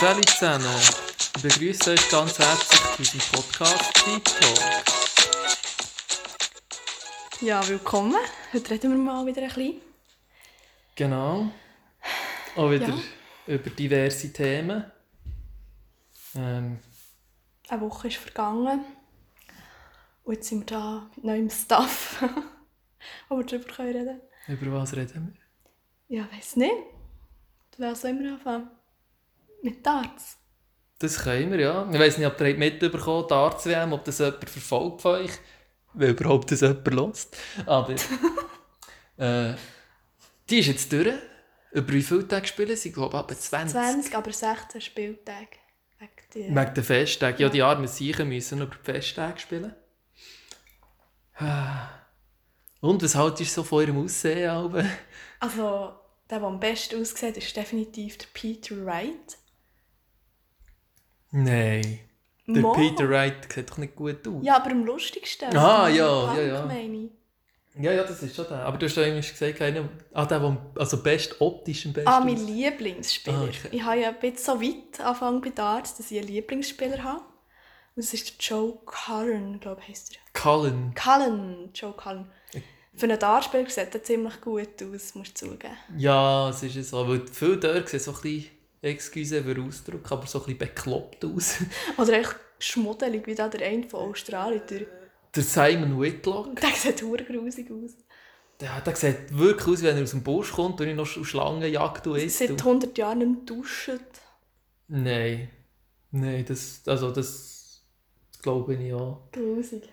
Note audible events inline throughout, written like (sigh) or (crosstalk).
Salut zusammen, ich begrüße euch ganz herzlich zu unserem Podcast Deep Talk. Ja, willkommen. Heute reden wir mal wieder ein bisschen. Genau. Auch wieder Ja. über diverse Themen. Ähm, Eine Woche ist vergangen. Und jetzt sind wir da mit neuem Stuff, (laughs) wo wir darüber können reden über was reden wir? Ja, weiss nicht. Du willst immer anfangen. Mit Darts. Das können wir, ja. Ich weiss nicht, ob ihr mitbekommen die Arzt-WM, ob das jemand verfolgt von euch, weil überhaupt das jemand hört. Aber (laughs) äh, die ist jetzt durch. Über wie viele Tage spielen sie? Ich glaube, etwa 20. 20, aber 16 Spieltage. Wegen Wegen den Festtagen. Ja, die armen Siechen müssen über die Festtage spielen. Ah. Und was haltest du so von ihrem Aussehen? Also, der, der am besten aussieht, ist definitiv der Peter Wright. Nein. Der Mo. Peter Wright sieht doch nicht gut aus. Ja, aber am lustigsten. Ah, ja, Punk, ja, ja. meine ich. ja, ja, das ist schon der. Aber du hast ja irgendwie gesagt, keiner, ah, der, der also best optisch am besten Ah, mein aussieht. Lieblingsspieler. Ah, okay. Ich habe ja bisschen so weit angefangen bei Darts, dass ich einen Lieblingsspieler habe. Und das ist der Joe Cullen, glaube ich, heisst er. Cullen. Cullen, Joe Cullen. Für einen Dartspieler sieht er ziemlich gut aus, musst du zugeben. Ja, es ist ja so. Weil viele dort sehen so ein bisschen, excuse für Ausdruck, aber so ein bisschen bekloppt aus. (laughs) Oder echt schmuddelig, wie da der eine von Australien. Der, der Simon Whitlock. (laughs) der sieht verdammt grusig aus. Der, der sieht wirklich aus, wenn er aus dem Busch kommt und ich noch Schlangenjagd isst. Seit 100 Jahren nicht mehr duschen. Nein. Nein, das, also das glaube ich auch. Grusig.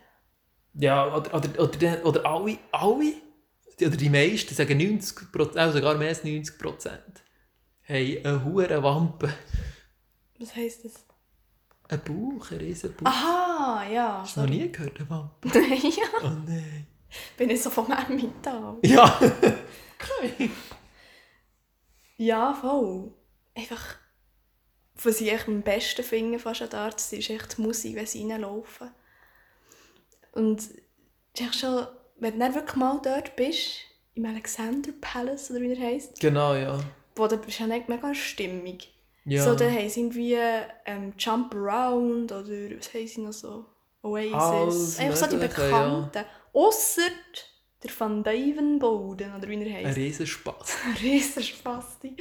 Ja, oder, oder, oder, oder alle, alle, die- oder die meisten, sagen 90 Prozent, also sogar mehr als 90 Prozent, haben eine hohe Wampe. Was heisst das? Ein Bauch, ein riesen Bauch. Aha, ja. Hast du noch nie gehört, eine Wampe? (laughs) ja, Oh nein. bin ich so vom Emmental. Ja. (laughs) okay. Ja, voll. Einfach, was ich am besten finde fast an Darts, ist echt die Musik, wenn sie reinlaufen. Und es ist schon, wenn du dann wirklich mal dort bist, im Alexander Palace, oder wie er heisst, Genau, ja. wo da bist du ja mega stimmig. ja. So, da haben sie irgendwie ähm, Jump Around oder was haben sie noch so? Oasis. Alles Einfach so die Bekannten. Ausser der Van Dyvenboden, oder wie er ein heisst. Riesenspaß. (laughs) Ein riesen Spasti.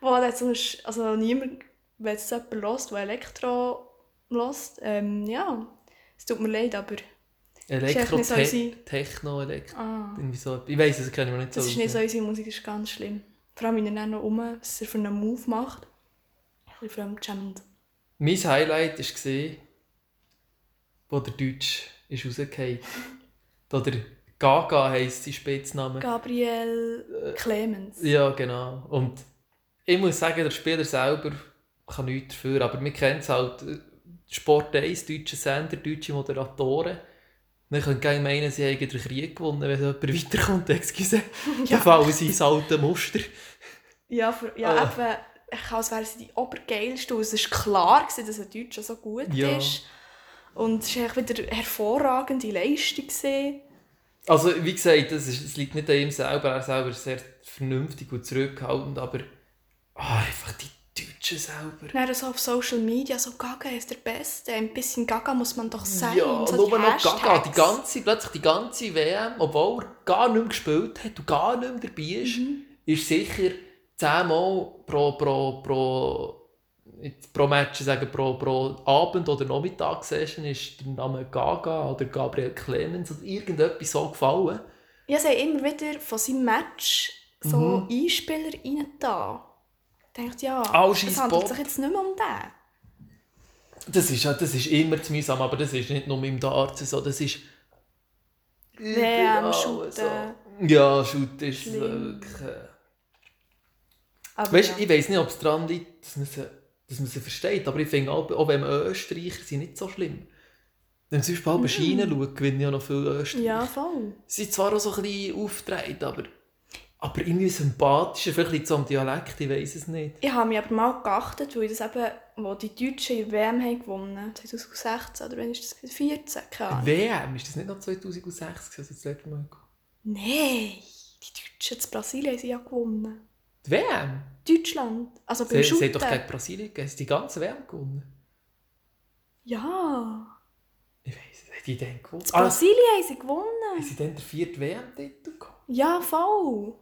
Wo dann so ein, Sch- also niemand, wenn es jemand hört, der Elektro hört, ähm, ja, es tut mir leid, aber Elektro, nicht so Te unsere- Techno, Elektro. ah, Irgendwie so. Ich weiss, das kennen wir nicht so. das ist nicht so unsere Musik, ist ganz schlimm. Vor allem, wenn er noch um, was er für einen Move macht. Ein bisschen fremdschämend. Mein Highlight war, wo der Deutsch ist rausgefallen (laughs) Oder Gaga heisst sein Spitzname. Gabriel Clemens. Ja, genau. Und ich muss sagen, der Spieler selber kann nichts dafür, aber wir kennen es halt. äh, Sport 1, deutsche Sender, deutsche Moderatoren. Wir können gerne meinen, sie hätten den Krieg gewonnen, wenn jemand weiterkommt. (laughs) Excuse. Dann fallen sie ins alte Muster. Ja, für, ja Ah. eben, ich als wären sie die obergeilsten. Und Es war klar, gewesen, dass ein Deutscher so gut Ja. ist. Und es war wieder eine hervorragende Leistung. gewesen. Also, wie gesagt, das, ist, das liegt nicht an ihm selber. Er selber ist sehr vernünftig und zurückhaltend, aber ah, einfach die Deutschen selber. Dann so auf Social Media, so Gaga ist der Beste. Ein bisschen Gaga muss man doch sein. Ja, so nur noch Gaga, die ganze, plötzlich die ganze WM, obwohl er gar nicht mehr gespielt hat und gar nicht mehr dabei ist, Mhm. ist sicher zehnmal pro, pro, pro, pro Match, sagen pro, pro Abend- oder Nachmittagssession ist der Name Gaga oder Gabriel Clemens oder irgendetwas so gefallen. Ja, sie haben immer wieder von seinem Match so Mhm. Einspieler rein da. Dachte, ja, All es handelt Bock. sich jetzt nicht mehr um den. Das ist, das ist immer zu mühsam, aber das ist nicht nur im Darts so, das ist überall Shooten. so. Ja, Shoot ist Schlimm. wirklich... Aber Weißt, ja. ich weiß nicht, ob es daran liegt, dass man, sie, dass man sie versteht, aber ich finde auch, auch wenn Österreicher sind nicht so schlimm. Wenn man zum Beispiel mm. Schiene schaut, gewinnen ja noch viele Österreicher. ja, voll. Sie sind zwar auch so ein bisschen aufgedreht, aber, aber irgendwie sympathischer, vielleicht es am Dialekt, ich weiß es nicht. Ich habe mich aber mal geachtet, weil das eben, wo die Deutschen in WM haben gewonnen 2016 oder wann ist das? 2014, keine Ahnung. WM, ist das nicht noch 2006, als das letzte Mal? Nein, die Deutschen in Brasilien haben sie ja gewonnen. Die WM? Deutschland. Also beim Sie, sie hat doch gegen Brasilien gegeben. Sie haben die ganze WM gewonnen. Ja. Ich weiss, haben die dann gewonnen? In Ah, Brasilien haben sie gewonnen. haben sie dann den vierten WM-Titel gehabt? Ja, voll.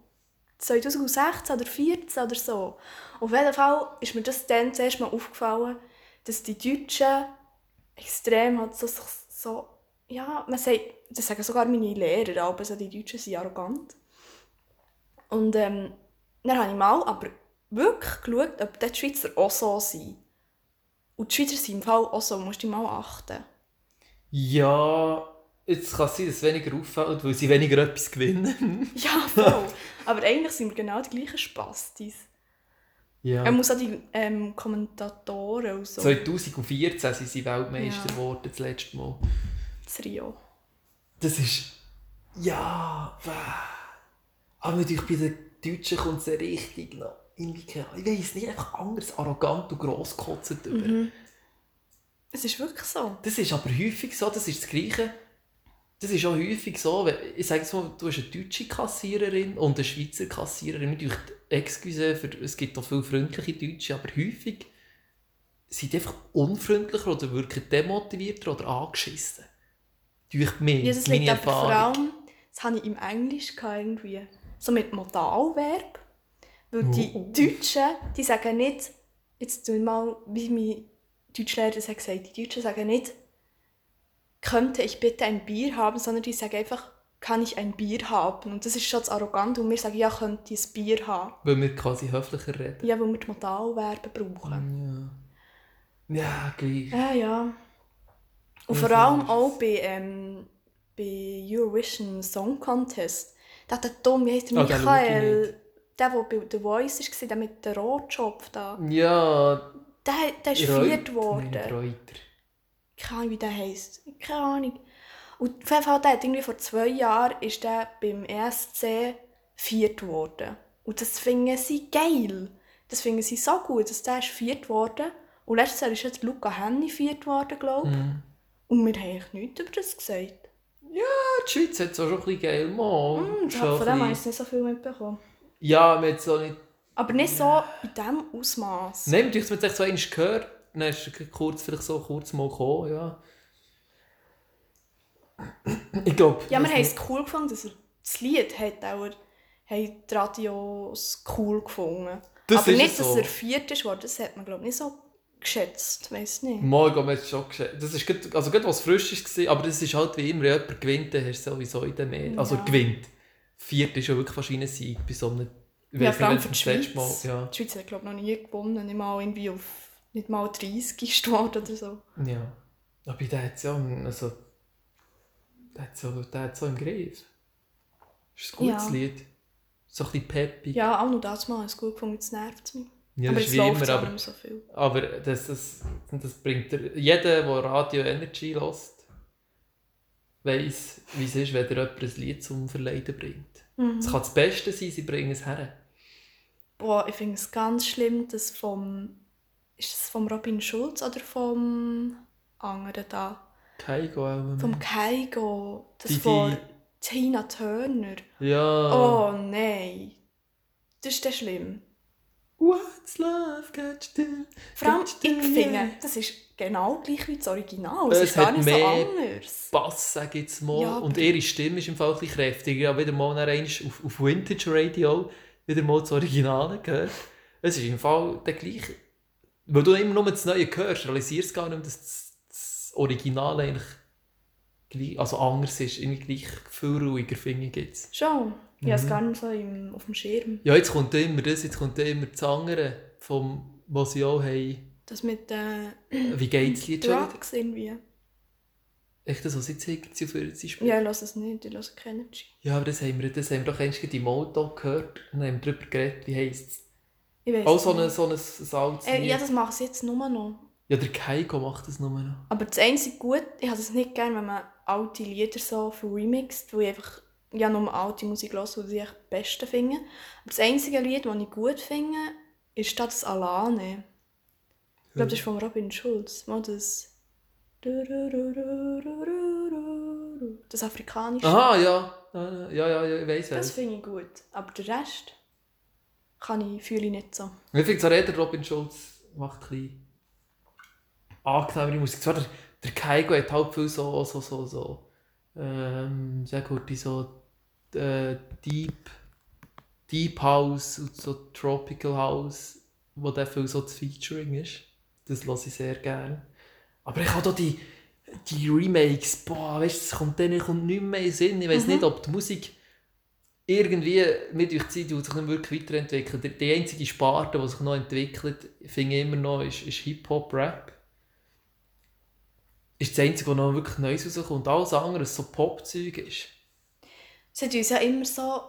2016 oder 2014 oder so. Auf jeden Fall ist mir das dann zuerst mal aufgefallen, dass die Deutschen extrem halt so, so ja, man sagt, das sagen sogar meine Lehrer, aber so, die Deutschen sind arrogant. Und ähm, dann habe ich mal aber wirklich geschaut, ob die Schweizer auch so sind. Und die Schweizer sind im Fall auch so, musst du mal achten. Ja, jetzt kann es sein, dass es weniger auffällt, weil sie weniger etwas gewinnen. Ja, voll. (laughs) aber eigentlich sind wir genau die gleichen Spastis. ja. Er muss auch die ähm, Kommentatoren und so. 2014 sind sie Weltmeister Ja. geworden, das letzte Mal. Das Rio. Das ist... Ja... wäh. Aber natürlich bei den Deutschen kommt es richtig noch... Irgendwie, keine ich weiß nicht, einfach anders, arrogant und grosskotzend über. Mhm. Es ist wirklich so. Das ist aber häufig so, das ist das Gleiche. Das ist auch häufig so, wenn, ich sage jetzt mal, du hast eine deutsche Kassiererin und eine Schweizer Kassiererin. Natürlich, excuse, für, es gibt auch viele freundliche Deutsche, aber häufig sind die einfach unfreundlicher oder wirken demotivierter oder angeschissen. Durch mich, Ja, das meine liegt aber vor Erfahrung. allem, das hatte ich im Englisch irgendwie, so mit Modalverb. Weil die Oh. Deutschen, die sagen nicht, jetzt tun wir mal, wie mein Deutschlehrer das hat gesagt, die Deutschen sagen nicht, könnte ich bitte ein Bier haben, sondern die sagen einfach, kann ich ein Bier haben? Und das ist schon arrogant und wir sagen, ja, könnte ich ein Bier haben. Weil wir quasi höflicher reden. Ja, weil wir die Modalverben brauchen. Ja. Ja, gleich. Ja, ja. Und Ja, vor allem ist auch bei, ähm, bei Eurovision Song Contest. Da hat der Tom, wie heisst der ich Michael, der, der bei The Voice war, der mit dem Rotschopf da, Ja, der, der ist viert Nein, geworden. Reuter. Keine Ahnung, wie der heisst. Keine Ahnung. Und auf jeden Fall, der hat irgendwie vor zwei Jahren ist der beim ESC viert geworden. Und das finden sie geil. Das finden sie so gut, dass der ist viert geworden. Und letztes Jahr ist jetzt Luca Henny viert geworden, glaube ich. Mhm. Und wir haben eigentlich nichts über das gesagt. Die Schweiz hat es auch schon ein bisschen geil gemacht. Mm, von dem habe ich bisschen- nicht so viel mitbekommen. Ja, man hat es auch nicht... Aber nicht so in diesem Ausmaß. Nein, natürlich, man es so gehört, dann ist es kurz, vielleicht so kurz mal gekommen, ja. (clears throat) Ich glaube... Ja, wir haben es cool gefunden, dass er das Lied hat auch, haben die Radios cool gefunden. Das Aber nicht, es dass so. er viert ist worden, das hat man glaube ich nicht so geschätzt, weiß nicht. Mal, ich glaube, man hat es schon geschätzt. Das ist gut, also gut, was frisch war, aber das ist halt wie immer, wenn jemand gewinnt, dann hast du sowieso in den Medien. Also Ja. gewinnt. Viert ist ja wirklich wahrscheinlich ein Sieg bei so einem... Ja, vor allem für die Schweiz. Mal... Ja. Die Schweiz hat glaube ich noch nie gewonnen, nicht mal irgendwie auf nicht mal 30 geworden oder so. Ja. Aber der hat es ja... Also, der hat es so, der so im Griff. Ist ein gutes Ja. Lied. So ein bisschen peppig. Ja, auch noch das Mal es gut gefunden, jetzt nervt es mich. Ja, aber das es ist wie läuft immer, aber... nicht so viel. Aber das, das, das bringt er, jeder, der Radio Energy hört, weiss, wie es ist, wenn dir jemand ein Lied zum Verleiden bringt. Mhm. Es kann das Beste sein, sie bringen es her. Boah, ich finde es ganz schlimm, dass vom. Ist das vom Robin Schulz oder vom anderen da? Keigo auch. Vom Keigo. Das Die- von Tina Turner. Ja. Oh nein. Das ist dann schlimm. What's love you do? Vor allem, ich finde, das ist genau gleich wie das Original. Es, Es ist gar hat nicht so mehr- anders. Bass, sage ich jetzt mal. Ja, und ihre Stimme ist im Fall ein bisschen kräftiger. Ich wieder mal auf, auf Vintage Radio wieder mal das Originale gehört. Es ist im Fall der gleiche. Weil du immer nur das Neue hörst, realisierst du gar nicht, dass das, das Original eigentlich gleich, also anders ist. Irgendwie gleich viel ruhiger, ich jetzt. Schon. Ich habe es Mhm. gar nicht so im, auf dem Schirm. Ja, jetzt kommt immer das, jetzt kommt immer das andere, vom, was sie auch haben. Das mit den Wie geht's schon wieder? Drugs irgendwie. Echt das, was jetzt sie für sie spielen? Ja, ich lasse es nicht. Ich lasse Kennedy. Ja, aber das haben wir, das haben wir doch einst im Auto gehört und haben darüber geredet, wie heisst es. Ich weiß Auch so ein, so ein, altes Äh, ja, das mache ich jetzt nur noch. Ja, der Keiko macht das nur noch. Aber das einzige gut, ich habe es nicht gerne, wenn man alte Lieder so remixt, weil ich einfach ja nur alte Musik höre, die ich am besten finde. Aber das einzige Lied, das ich gut finde, ist das Alane. Ich glaube, das ist von Robin Schulz. Mal das... Das afrikanische. Aha, ja. Ja, ja, ja, ich weiss Das was. finde ich gut. Aber der Rest kann ich, fühle ich nicht so. Ich finde zwar der Robin Schulz macht ein bisschen angenehmere Musik. Zwar der, der Kaigo hat halt viel so, so, so, so, ähm, sehr gut, die so äh, Deep, Deep House und so Tropical House, wo der viel so das Featuring ist. Das höre ich sehr gerne. Aber ich habe da die, die Remakes, boah, weißt du, das kommt denen kommt nicht mehr in den Sinn. Ich weiß Mhm. nicht, ob die Musik irgendwie mit durch die Zeit die sich nicht wirklich weiterentwickelt. Die- einzige Sparte, die sich noch entwickelt, finde ich immer noch, ist, ist Hip-Hop-Rap. Ist das einzige, was noch wirklich Neues rauskommt. Alles andere, so Pop-Zeug ist. Es hat uns ja immer so,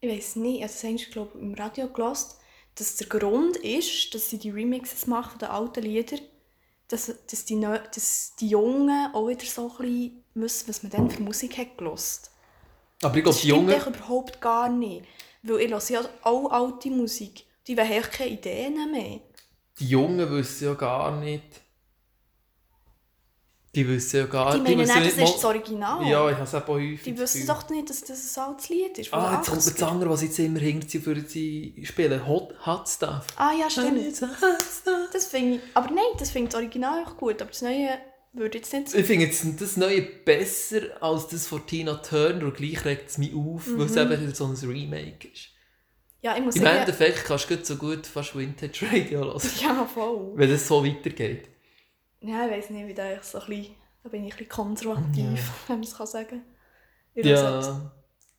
ich weiß nicht, also das haben glaube im Radio gehört, dass der Grund ist, dass sie die Remixes machen von alten Liedern, dass, dass, die, dass die Jungen auch wieder so ein bisschen wissen, was man dann für Musik hat gehört. Aber ich Das glaube, die Jungen... echt überhaupt gar nicht. Weil ich höre ja auch alte Musik. Die haben echt keine Ideen mehr. Die Jungen wissen ja gar nicht. Die wissen ja gar Die meinen wissen nicht, das mal- ist das Original. Ja, ich habe es auch häufig. die das wissen doch nicht, dass das ein altes Lied ist. Ah, jetzt kommt das 80er. andere, was jetzt immer hinter sie für sie spielen. Hot, hot Stuff. Ah ja, stimmt. Das finde ich, aber nein, das finde ich das Original auch gut, aber das Neue würde jetzt nicht. Ich finde jetzt das Neue besser als das von Tina Turner und gleich regt es mich auf, weil es eben so ein Remake ist. Ja, ich muss Im sagen... Endeffekt kannst du gut so gut fast Vintage Radio hören, (laughs) Ja, voll. wenn es so weitergeht. Ja, ich weiß nicht, wie da ich so ein bisschen... Da bin ich ein bisschen konservativ, (laughs) wenn man es kann sagen Ich Ja,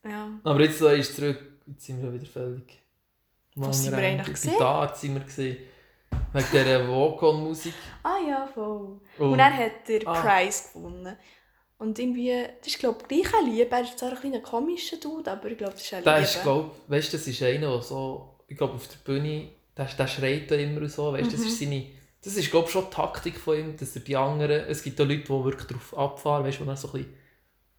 ja. aber jetzt so ist es zurück, jetzt sind wir wieder völlig... Was sind wir eigentlich Bei Dart sind wir gesehen. Wegen dieser Walk-On-Musik. Ah ja, voll. Und- Und er hat den Ah. Preis gewonnen. Und irgendwie, das ist glaube ich gleich ein Liebe. Er ist zwar ein ein komischer Dude, aber ich glaube, das ist ein Der Liebe. ist, glaub, weißt, das ist einer, der so, ich glaube, auf der Bühne, der, der schreit da immer so, weißt, das Mhm. ist seine, das ist, glaube schon die Taktik von ihm, dass er die anderen, es gibt auch Leute, die wirklich darauf abfahren, weißt, die dann so ein bisschen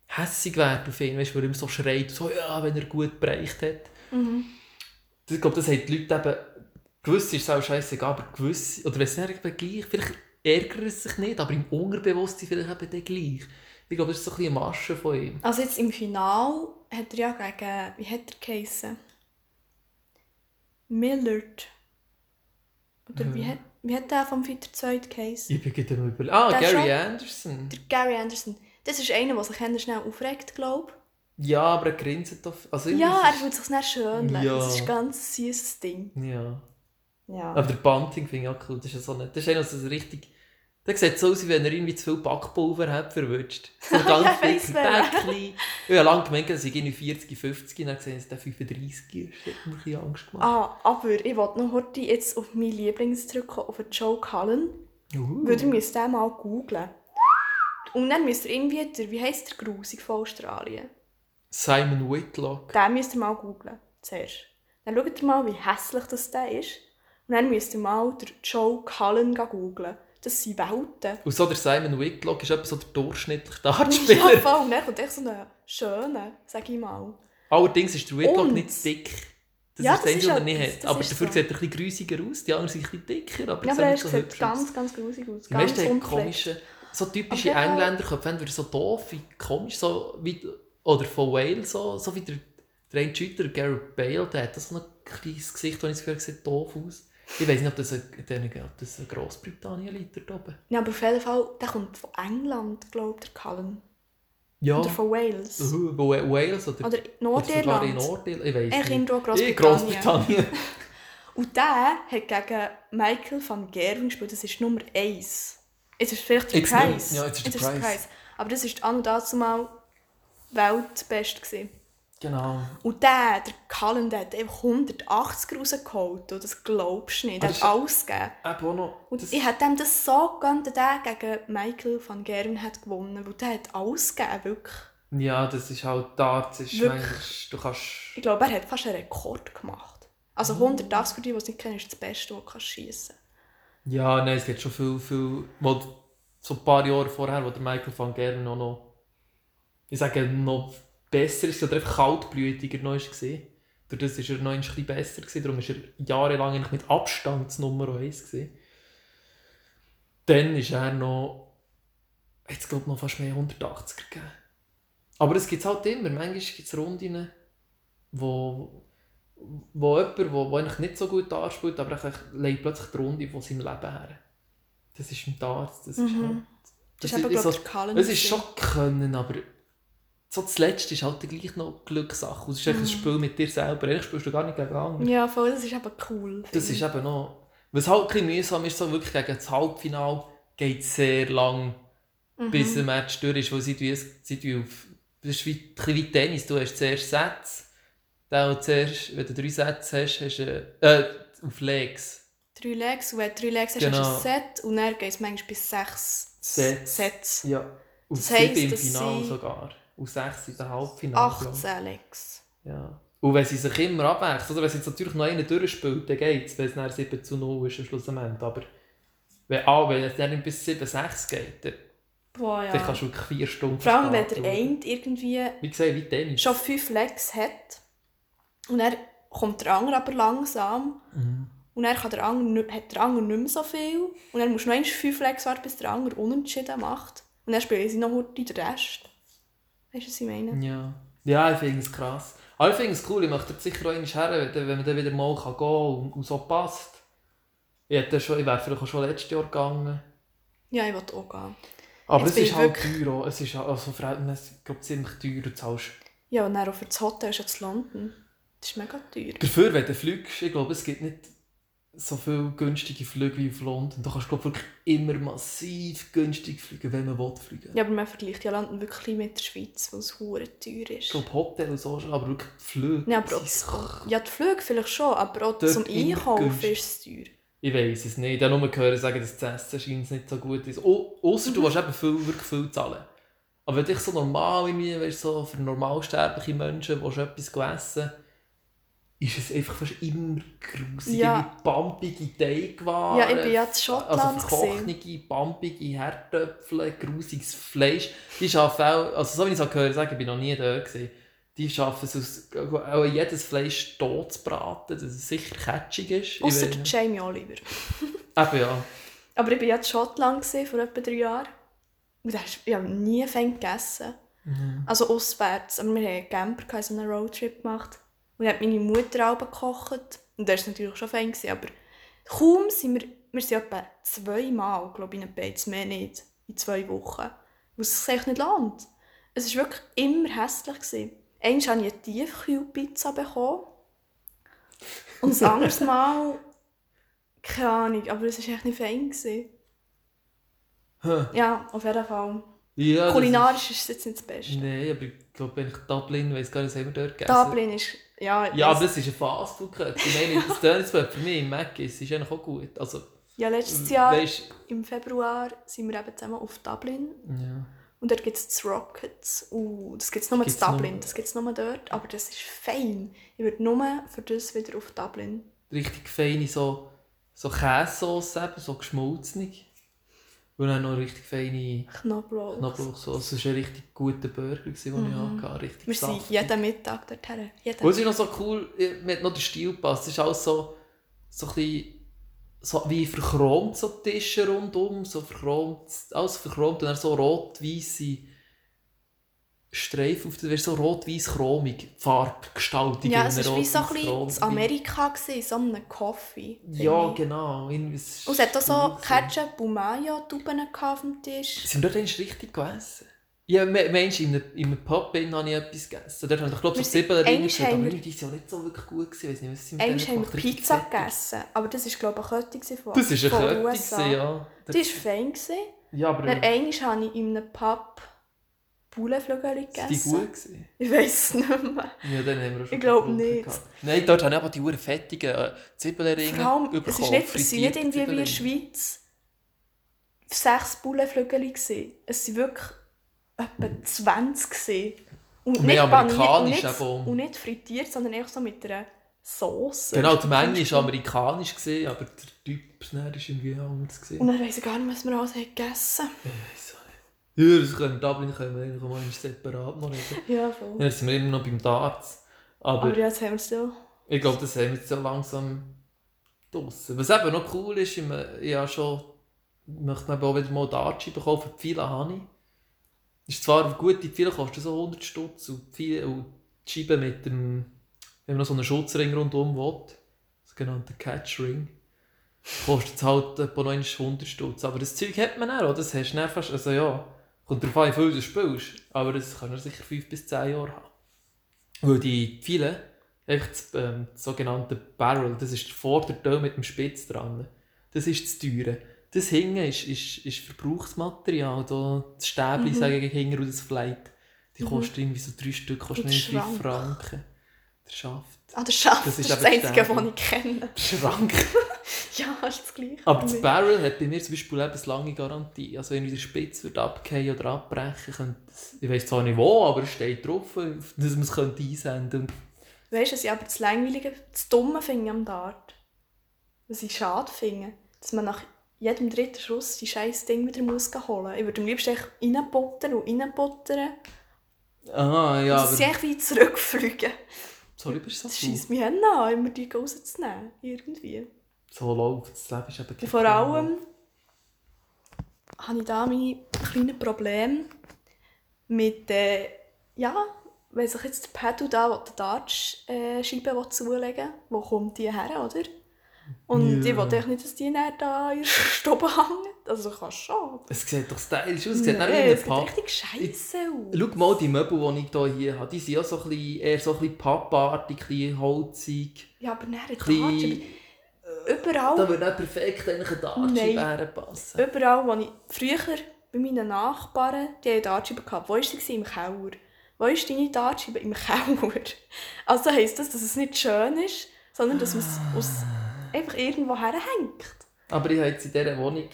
hässig werden auf ihn, weißt, weil er immer so schreit, so, ja, wenn er gut bereicht hat. Mhm. Ich glaube, das haben die Leute eben, gewiss ist es auch scheißegal, aber gewiss, oder wenn es nicht eben gleich, vielleicht ärgert es sich nicht, aber im Unterbewusstsein vielleicht eben dann gleich. Ich glaube, das ist so ein bisschen eine Masche von ihm. Also jetzt im Final hat er ja gegen, wie hat er geheissen? Millard. Oder wie, hat, wie hat der vom Fighter 2 geheissen? Ich bin gerade überlegen. Ah, Der Gary schon- Anderson. Der Gary Anderson. Das ist einer, der sich schnell aufregt, glaube Ja, aber er grinst auf. Also ich. Ja, er fühlt sich schnell schön. Ja. Das ist ein ganz süßes Ding. Ja. Ja. Aber der Bunting finde ich auch cool. Das ist ja so nicht. Das ist einer, so richtig. Der sieht so aus, wie wenn er irgendwie zu viel Backpulver hat verwünscht. So Ja, (laughs) ganz dicker wer. Päckchen. Ich habe lange gemeint, dass ich irgendwie 40, 50 und dann gesehen, dass der 35 ist. Das hat mir ein bisschen Angst gemacht. Ah, aber ich wollte noch heute jetzt auf meinen Lieblings zurückkommen, auf Joe Cullen. Uh. Weil ihr müsst den mal googlen. Und dann müsst ihr irgendwie, der, wie heisst der Grusig von Australien? Simon Whitlock. Den müsst ihr mal googlen. Zuerst. Dann schaut ihr mal, wie hässlich das der ist. Und dann müsst ihr mal den Joe Cullen googlen. Das sind Welten. Und so der Simon Whitlock ist etwa so der durchschnittliche (laughs) Ja, Dartspieler. voll. Und dann kommt echt so ein schöner, sag ich mal. Allerdings ist der Whitlock Und- nicht dick. Das Ja, ist das das Einzige, was er ja- nicht hat. das aber dafür so. sieht er ein bisschen grusiger aus. Die anderen sind ein bisschen dicker, aber, Ja, aber er so sieht ganz, ganz grusig aus. Die Ganz meisten haben unpflegt. komische, so typische Aber ja, Engländer können wieder so doof, wie komisch, so wie, oder von Wales, so, so wie der, der eine Schütter, Gareth Bale, der hat das so ein kleines Gesicht, das ich das Gefühl sieht doof aus. Ich weiß nicht, ob das ein, ob das ein Grossbritannien liegt dort oben. Ja, aber auf jeden Fall, der kommt von England, glaube ich, der Cullen. Ja, Oder von Wales. uh, Wales oder, Oder oder sogar in Nordirland. Nordirland, ich weiß nicht. irgendwo Eh, Großbritannien. Grossbritannien. (laughs) (laughs) Und der hat gegen Michael van Gerwen gespielt. Das ist Nummer 1. Jetzt ist vielleicht der Preis. Ja, jetzt ist der Preis. Aber das war an und dazu mal Weltbest. Gewesen. Genau. Und der, der Cullen, der hat einfach 180 rausgeholt. Und das glaubst du nicht. Der hat alles gegeben. Eben noch, Und ich hätte ihm das so gegönnt, der gegen Michael van Gerwen hat gewonnen Weil der hat alles gegeben, wirklich. ja, das ist halt Darts, ist Wirklich. manchmal, du kannst... Ich glaube, er hat fast einen Rekord gemacht. Also Ah. 180 für die, die es nicht kennen, ist das Beste, was du schiessen kannst. Ja, nein, es gibt schon viel, viel, wo, so ein paar Jahre vorher, wo der Michael van noch, noch ich sage, noch besser ist, oder einfach kaltblütiger noch ist gesehen. Durch das war er noch ein bisschen besser gewesen, darum ist er jahrelang eigentlich mit Abstand Nummer 1 gewesen. Dann ist er noch, jetzt glaube noch fast mehr 180er gegeben. Aber es gibt halt immer, manchmal gibt es Runden, wo, wo jemand, der eigentlich nicht so gut anspielt, aber er legt plötzlich die Runde von seinem Leben her. Das ist ein Darts, das ist Mhm. halt... Das, Das ist eben, ist so-. Es ist schon können, aber so das Letzte ist halt gleich noch Glückssache. Es ist echt ein Mhm. Spiel mit dir selber. Eigentlich spielst du gar nicht gegen andere. Ja, voll, das ist eben cool. Das ist eben noch... Was halt ein bisschen mühsam ist, so wirklich gegen das Halbfinale geht sehr lang, ich. bis Mhm. ein Match durch ist, weil tun es- sie tun auf... Das ist wie, ein wie Tennis. Du hast zuerst Sätze. Dann zuerst, wenn du drei Sätze hast, hast du... Äh, auf Legs. Drei Legs, und wenn du drei Legs hast, Genau. hast du ein Set und dann geht es manchmal bis sechs Sets. Sets. Ja. Und Das sieben im Finale sie- sogar. Und sechs in der Halbfinale. glaub ich. 18 Legs. Ja. Und wenn sie sich immer abwechseln, oder wenn sie jetzt natürlich noch einen durchspielt, dann geht es, wenn es dann 7 zu 0 ist am Schlussendlich. Aber wenn, ah, wenn es dann bis 7-6 geht, dann, Boah, dann ja. kannst du wirklich vier Stunden Vor allem, wenn der eine irgendwie Wie gesagt, wie Tennis. schon fünf Legs hat und dann kommt der andere aber langsam Mhm. und dann kann der andere, hat der andere nicht mehr so viel und dann musst du noch einmal fünf Legs warten, bis der andere unentschieden macht und dann spielen sie noch heute den Rest. Weißt du, was ich meine? Ja. Ja, ich finde es krass. Aber ich finde es cool, ich möchte sicher auch her, wenn man dann wieder mal gehen kann und, so passt. Ich, hätte schon, ich wäre vielleicht auch schon letztes Jahr gegangen. Ja, ich will auch gehen. Aber Jetzt es ist halt wirklich- teuer. Es ist halt- also verhältnismäßig, ziemlich teuer. Du zahlst Ja, und dann auch für das Hotel ist jetzt London. Das ist mega teuer. Dafür, wenn du fliegst, ich glaube, es gibt nicht so viele günstige Flüge wie auf London. Du kannst, glaube wirklich immer massiv günstig fliegen, wenn man will fliegen. Ja, aber man vergleicht ja London wirklich mit der Schweiz, weil es hure teuer Ich ist. glaube, Hotel und so schon, aber wirklich die Flüge. Ja, aber auch, ja, die Flüge vielleicht schon, aber auch Dort zum Einkaufen ist es teuer. Ich weiß es nicht. Ich habe nur gehört, sagen, dass das Essen scheint nicht so gut ist. Oh, Außer Mhm. du willst eben viel, wirklich viel zahlen. Aber wenn dich so normal, irgendwie, weißt, so für normalsterbliche Menschen willst, du etwas essen ist es einfach fast immer grusig. Ja. Wie pampige Teigwaren. Ja, ich bin ja in Schottland Also verkochtige, pampige Herdöpfel, grusiges Fleisch. Die schaffen auch, also so wie ich es auch gehört habe, ich bin noch nie da gewesen, die schaffen es aus, auch jedes Fleisch tot zu braten, dass es sicher catchig ist. Außer der. Jamie Oliver. (laughs) Eben ja. Aber ich war ja in Schottland gewesen, vor etwa drei Jahren. Und da hast- ich habe nie fein gegessen. Mhm. Also auswärts. Aber wir haben einen Camper, so einen Roadtrip gemacht. Und dann hat meine Mutter auch gekocht. Und das war natürlich schon fein. Gewesen, aber kaum sind wir, wir sind etwa zweimal, glaube ich, in Beiz, mehr nicht, in zwei Wochen. Was es sich echt nicht lohnt. Es war wirklich immer hässlich. Gewesen. Einmal habe ich eine Tiefkühlpizza bekommen. Und das anderes (laughs) Mal, keine Ahnung, aber es war echt nicht fein. Gewesen. Hm. Ja, auf jeden Fall. ja Kulinarisch ist es jetzt nicht das Beste. Nee, aber ich glaube, wenn ich Dublin, weiß gar nicht, was haben wir dort gegessen? Dublin ist. Ja, Ja, aber das ist ein Fastfood-Kette. Ich meine, das Dönersbrot für mich im Mac ist, ist eigentlich auch gut. Also, ja, letztes Jahr weisst, im Februar sind wir eben zusammen auf Dublin. ja. Und dort gibt es das Rockets. Uh, das gibt es nur in Dublin. nur- Das gibt es nur dort. Aber das ist fein. Ich würde nur für das wieder auf Dublin. richtig feine so, so Käsesauce, so geschmolzenig. Und dann noch richtig feine Knoblauch. Knoblauchsauce. Das war ein richtig guter Burger, den Mhm. ich hatte. Richtig Wir sind saftig. jeden Mittag dorthin. Jeden. Und es ist noch so cool, mir hat noch der Stil gepasst. Es ist alles so, so ein bisschen so wie verchromt, so Tische rundum, so verchromt, alles verchromt und dann so rot-weisse Streifen auf der, so rot-weiß chromig, Farbgestaltung. ja, es war wie so ein bisschen Amerika, gewesen, so einem Coffee. Ja, ich. genau. ist Und es hat auch so. Ketchup und Mayo-Tuben auf dem Tisch. Sind wir dort eigentlich richtig gegessen? Ja, me- meinst du, in einem, in einem Pub habe ich etwas gegessen. Dort haben ich glaube Wir so einmal gehabt, haben aber die sind ja nicht so wirklich gut gewesen. Ich weiss nicht, was haben wir Pizza gegessen, aber das war glaube ich eine Kette von, Das war eine Kette, ja. Die war fein. Ja, aber Dann einmal habe ich in einem Pub Pouletflügel sind die gegessen. gut gewesen? Ich weiß es nicht mehr. Ja, dann haben wir schon Ich glaube nicht. gehabt. Nein, dort habe ich aber die Uhren fettigen äh, Zwiebelringe allem, es bekommen. ist nicht, es sind nicht wie in der. Schweiz sechs Pouletflügel. gewesen. Es waren wirklich etwa 20. gewesen. Und mehr nicht amerikanisch und nicht, eben. und nicht frittiert, sondern einfach so mit einer Sauce. Genau, die Menge war amerikanisch, gewesen, aber der Typ war irgendwie anders. Gewesen. Und dann weiss ich gar nicht, was wir alles haben gegessen Ich weiss auch nicht. Ja, das können Dublin können wir auch mal separat reden. Ja, voll. Ja, jetzt sind wir immer noch beim Darts. Aber, Aber jetzt haben wir es ja. ich glaube, das haben wir jetzt so langsam draussen. Was eben noch cool ist, ich habe schon, möchte man auch wieder mal Darts bekommen, für habe ich. Ist zwar gut, die Pfeile kosten so 100 Stutz und Pfeile- und die Scheibe mit dem wenn man noch so einen Schutzring rundum will, sogenannte Catchring, kostet es halt etwa noch 100 Stutz. Aber das Zeug hat man auch, oder? Das hast du dann fast, also ja, kommt darauf an, wie viel du spielst, aber das kann er sicher 5 bis 10 Jahre haben. Weil die vielen, einfach das, ähm, das sogenannte Barrel, das ist der Vorderteil mit dem Spitz dran, das ist das Teure. Das Hingen ist, ist, ist Verbrauchsmaterial, da das Stäbchen, Mhm. sage ich, hinten und das Flight, die Mhm. kosten irgendwie so 3 Stück, kosten Und der nicht 5 Schrank. Franken. Der Schaft. Ah, der Schaft, Das das ist ist das Einzige, was ich kenne. Der Schrank. (laughs) (laughs) Ja, ist das gleiche. Aber das Barrel hat bei mir zum Beispiel lebenslange Garantie. Also wenn wieder Spitz wird abgehen oder abbrechen, könnte es, ich weiß zwar nicht wo, aber es steht drauf, dass man es könnte einsenden könnte. Weißt du, was ich aber das Langweilige, das Dumme finde am Dart? Was ich schade finde? Dass man nach jedem dritten Schuss die scheiß Ding wieder muss holen Ich würde am liebsten echt reinbuttern und reinbuttern. Aha, ja, dass sie aber wie zurückfliegen. so lieber ist das Das so. schießt mich an, immer die rauszunehmen. Irgendwie. So läuft das Leben ist eben vor allem habe ich da meine kleinen Probleme mit, äh, ja, wenn sich jetzt der Pedal da die Dartscheibe zulegen will, wo kommt die her, oder? Und Ja. ich echt nicht, dass die dann da in der (laughs) Stube hängen. Also kannst schon. Es sieht doch stylisch aus, es sieht Nein, es sieht richtig scheiße aus. Schau mal die Möbel, die ich hier, hier habe, die sind ja so ein bisschen, eher so ein bisschen pappartig, ein bisschen holzig. Ja, aber dann eine Ein Dartscheibe. da Überall, würde auch perfekt eigentlich eine Dartscheibe passen. überall, wo ich... Früher bei meinen Nachbarn, die Dartscheiben gehabt. Wo war sie? Im Keller. Wo ist deine Dartscheibe? Im Keller. (laughs) Also heisst das, dass es nicht schön ist, sondern dass man es aus einfach irgendwo herhängt. Aber ich habe jetzt in dieser Wohnung,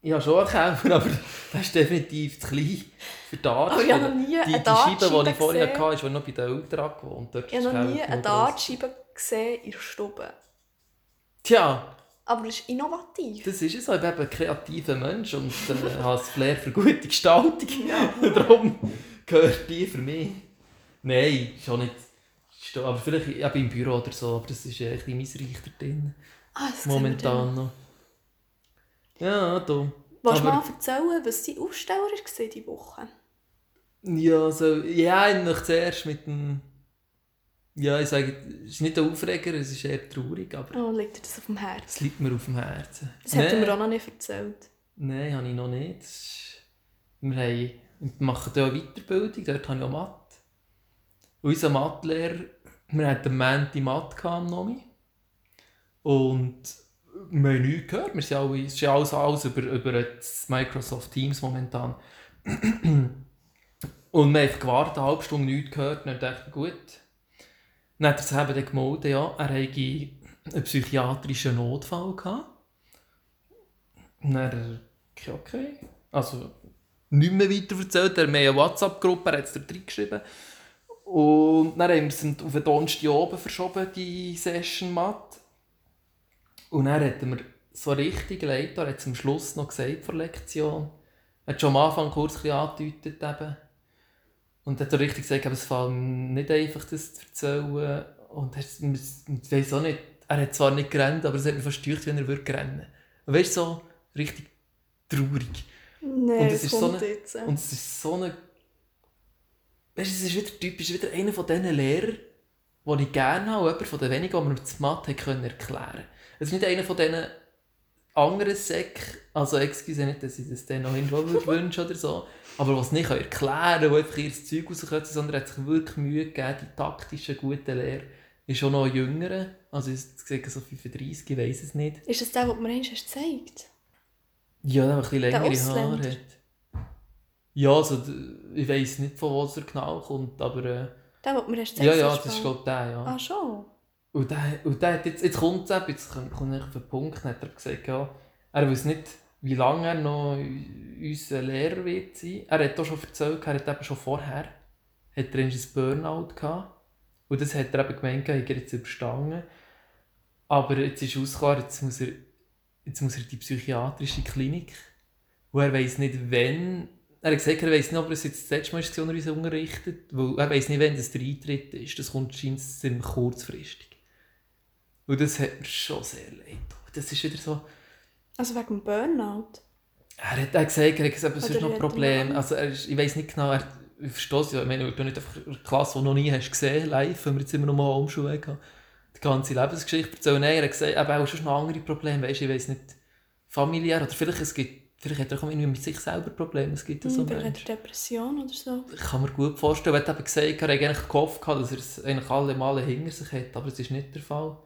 ich habe schon einen Keller, (laughs) aber das ist definitiv zu klein für Darts. Aber ich habe noch nie die, Scheibe, die ich vorher hatte, ist, noch bei den Eltern gewohnt Dort Ich habe der noch nie eine. Dartscheibe gesehen in der Stube. Tja, Aber es ist innovativ. das ist es. so. Ich bin eben ein kreativer Mensch und äh, habe ein Flair für gute Gestaltung. Ja. (laughs) Darum gehört die für mich. Nein, schon nicht. Aber vielleicht eben im Büro oder so, aber das ist äh, ein bisschen Reich da drin. Ah, das. Momentan noch. Ja, da. Willst du mal erzählen, was dein Aussteller war diese Woche? Ja, so, ja, eigentlich zuerst mit dem. Ja, ich sage, es ist nicht ein Aufreger, es ist eher traurig, aber Oh, liegt dir das auf dem Herzen? es liegt mir auf dem Herzen. Das hat er Nein. mir auch noch nicht erzählt. Nein, habe ich noch nicht. Wir, haben, wir machen hier eine Weiterbildung, dort habe ich auch Mathe. Unser Mathelehrer, wir hatten Menti Mathe gehabt am Nomi. Und wir haben nichts gehört. Wir sind alle, es ist alles, alles über, über das Microsoft Teams momentan. (clears throat) Und wir haben gewartet, eine halbe Stunde nichts gehört. Und dann dachte ich, gut. Dann hat er eben dann gemeldet, ja, er hätte einen psychiatrischen Notfall gehabt. Und dann, okay, okay. Also, nicht mehr weiter erzählt. Er hat eine WhatsApp-Gruppe, er hat es da reingeschrieben. Und dann haben wir es auf den Donnerstag oben verschoben, die Session Matt. Und dann hat mir so richtig leid, er hat es am Schluss noch gesagt vor Lektion. Er hat schon am Anfang kurz angedeutet eben. Und hat er richtig gesagt, eben, es fällt nicht einfach, das zu erzählen. Und er, ich weiss auch nicht, er hat zwar nicht gerannt, aber es hat mich fast gedacht, wenn er würde rennen. Und weißt du, so richtig traurig. Nein, Und es ist so eine- jetzt. Und es ist so eine. Weißt du, es ist wieder typisch, wieder einer von diesen Lehrern, den ich gerne habe, jemand von den wenigen, die mir das Mathe erklären konnte. Es ist nicht einer von diesen anderen Säcken, also excuse nicht, dass ich das dann noch irgendwo würde (laughs) wünschen oder so, aber was nicht erklären kann, die einfach ihr Zeug rauskürzen, sondern hat sich wirklich Mühe gegeben, die taktische, gute Lehre. Ist auch noch ein jüngerer, also ich sage so 35, ich weiß es nicht. Ist das der, den du mir einst hast gezeigt Ja, der ein bisschen längere Haare hat. Ja, also ich weiß nicht, von wo er genau kommt, aber äh, Der, den du mir hast ja, gezeigt ja, hast, das ist glaube ich der, ja. Ah, schon? Und der, und der hat jetzt, jetzt kommt es eben, jetzt kommt er auf den Punkt, hat er gesagt, ja, er weiß nicht, wie lange er noch unser Lehrer wird sein. Er hat auch schon erzählt, er hat eben schon vorher, hat er ein Burnout gehabt. Und das hat er eben gemeint, er hätte jetzt überstanden. Aber jetzt ist ausgekommen, jetzt muss er, jetzt muss er in die psychiatrische Klinik. Und er weiß nicht, wann. Er hat gesagt, er weiß nicht, ob er es jetzt das letzte Mal ist, uns unterrichtet, weil er weiß nicht, wann das der Eintritt ist. Das kommt ziemlich kurzfristig. Und das hat mir schon sehr leid. Das ist wieder so. Also wegen dem Burnout? Er hat auch gesagt, er hat gesagt, es ist noch ein Problem. Also er ist, ich weiß nicht genau, er, ich verstehe es ja, ich meine, ich bin nicht einfach eine Klasse, die du noch nie hast gesehen live, wenn wir jetzt immer noch mal Umschule hatten. Die ganze Lebensgeschichte erzählen. Nein, er hat gesagt, eben auch schon noch andere Probleme, weißt, ich weiß nicht, familiär, oder vielleicht, es gibt, vielleicht hat er auch irgendwie mit sich selber Probleme, es gibt ja so Hm, Vielleicht Menschen. hat er Depression oder so. Ich kann mir gut vorstellen, er hat eben gesagt, er hat eigentlich gehofft, gehabt, dass er es eigentlich alle Male hinter sich hat, aber es ist nicht der Fall.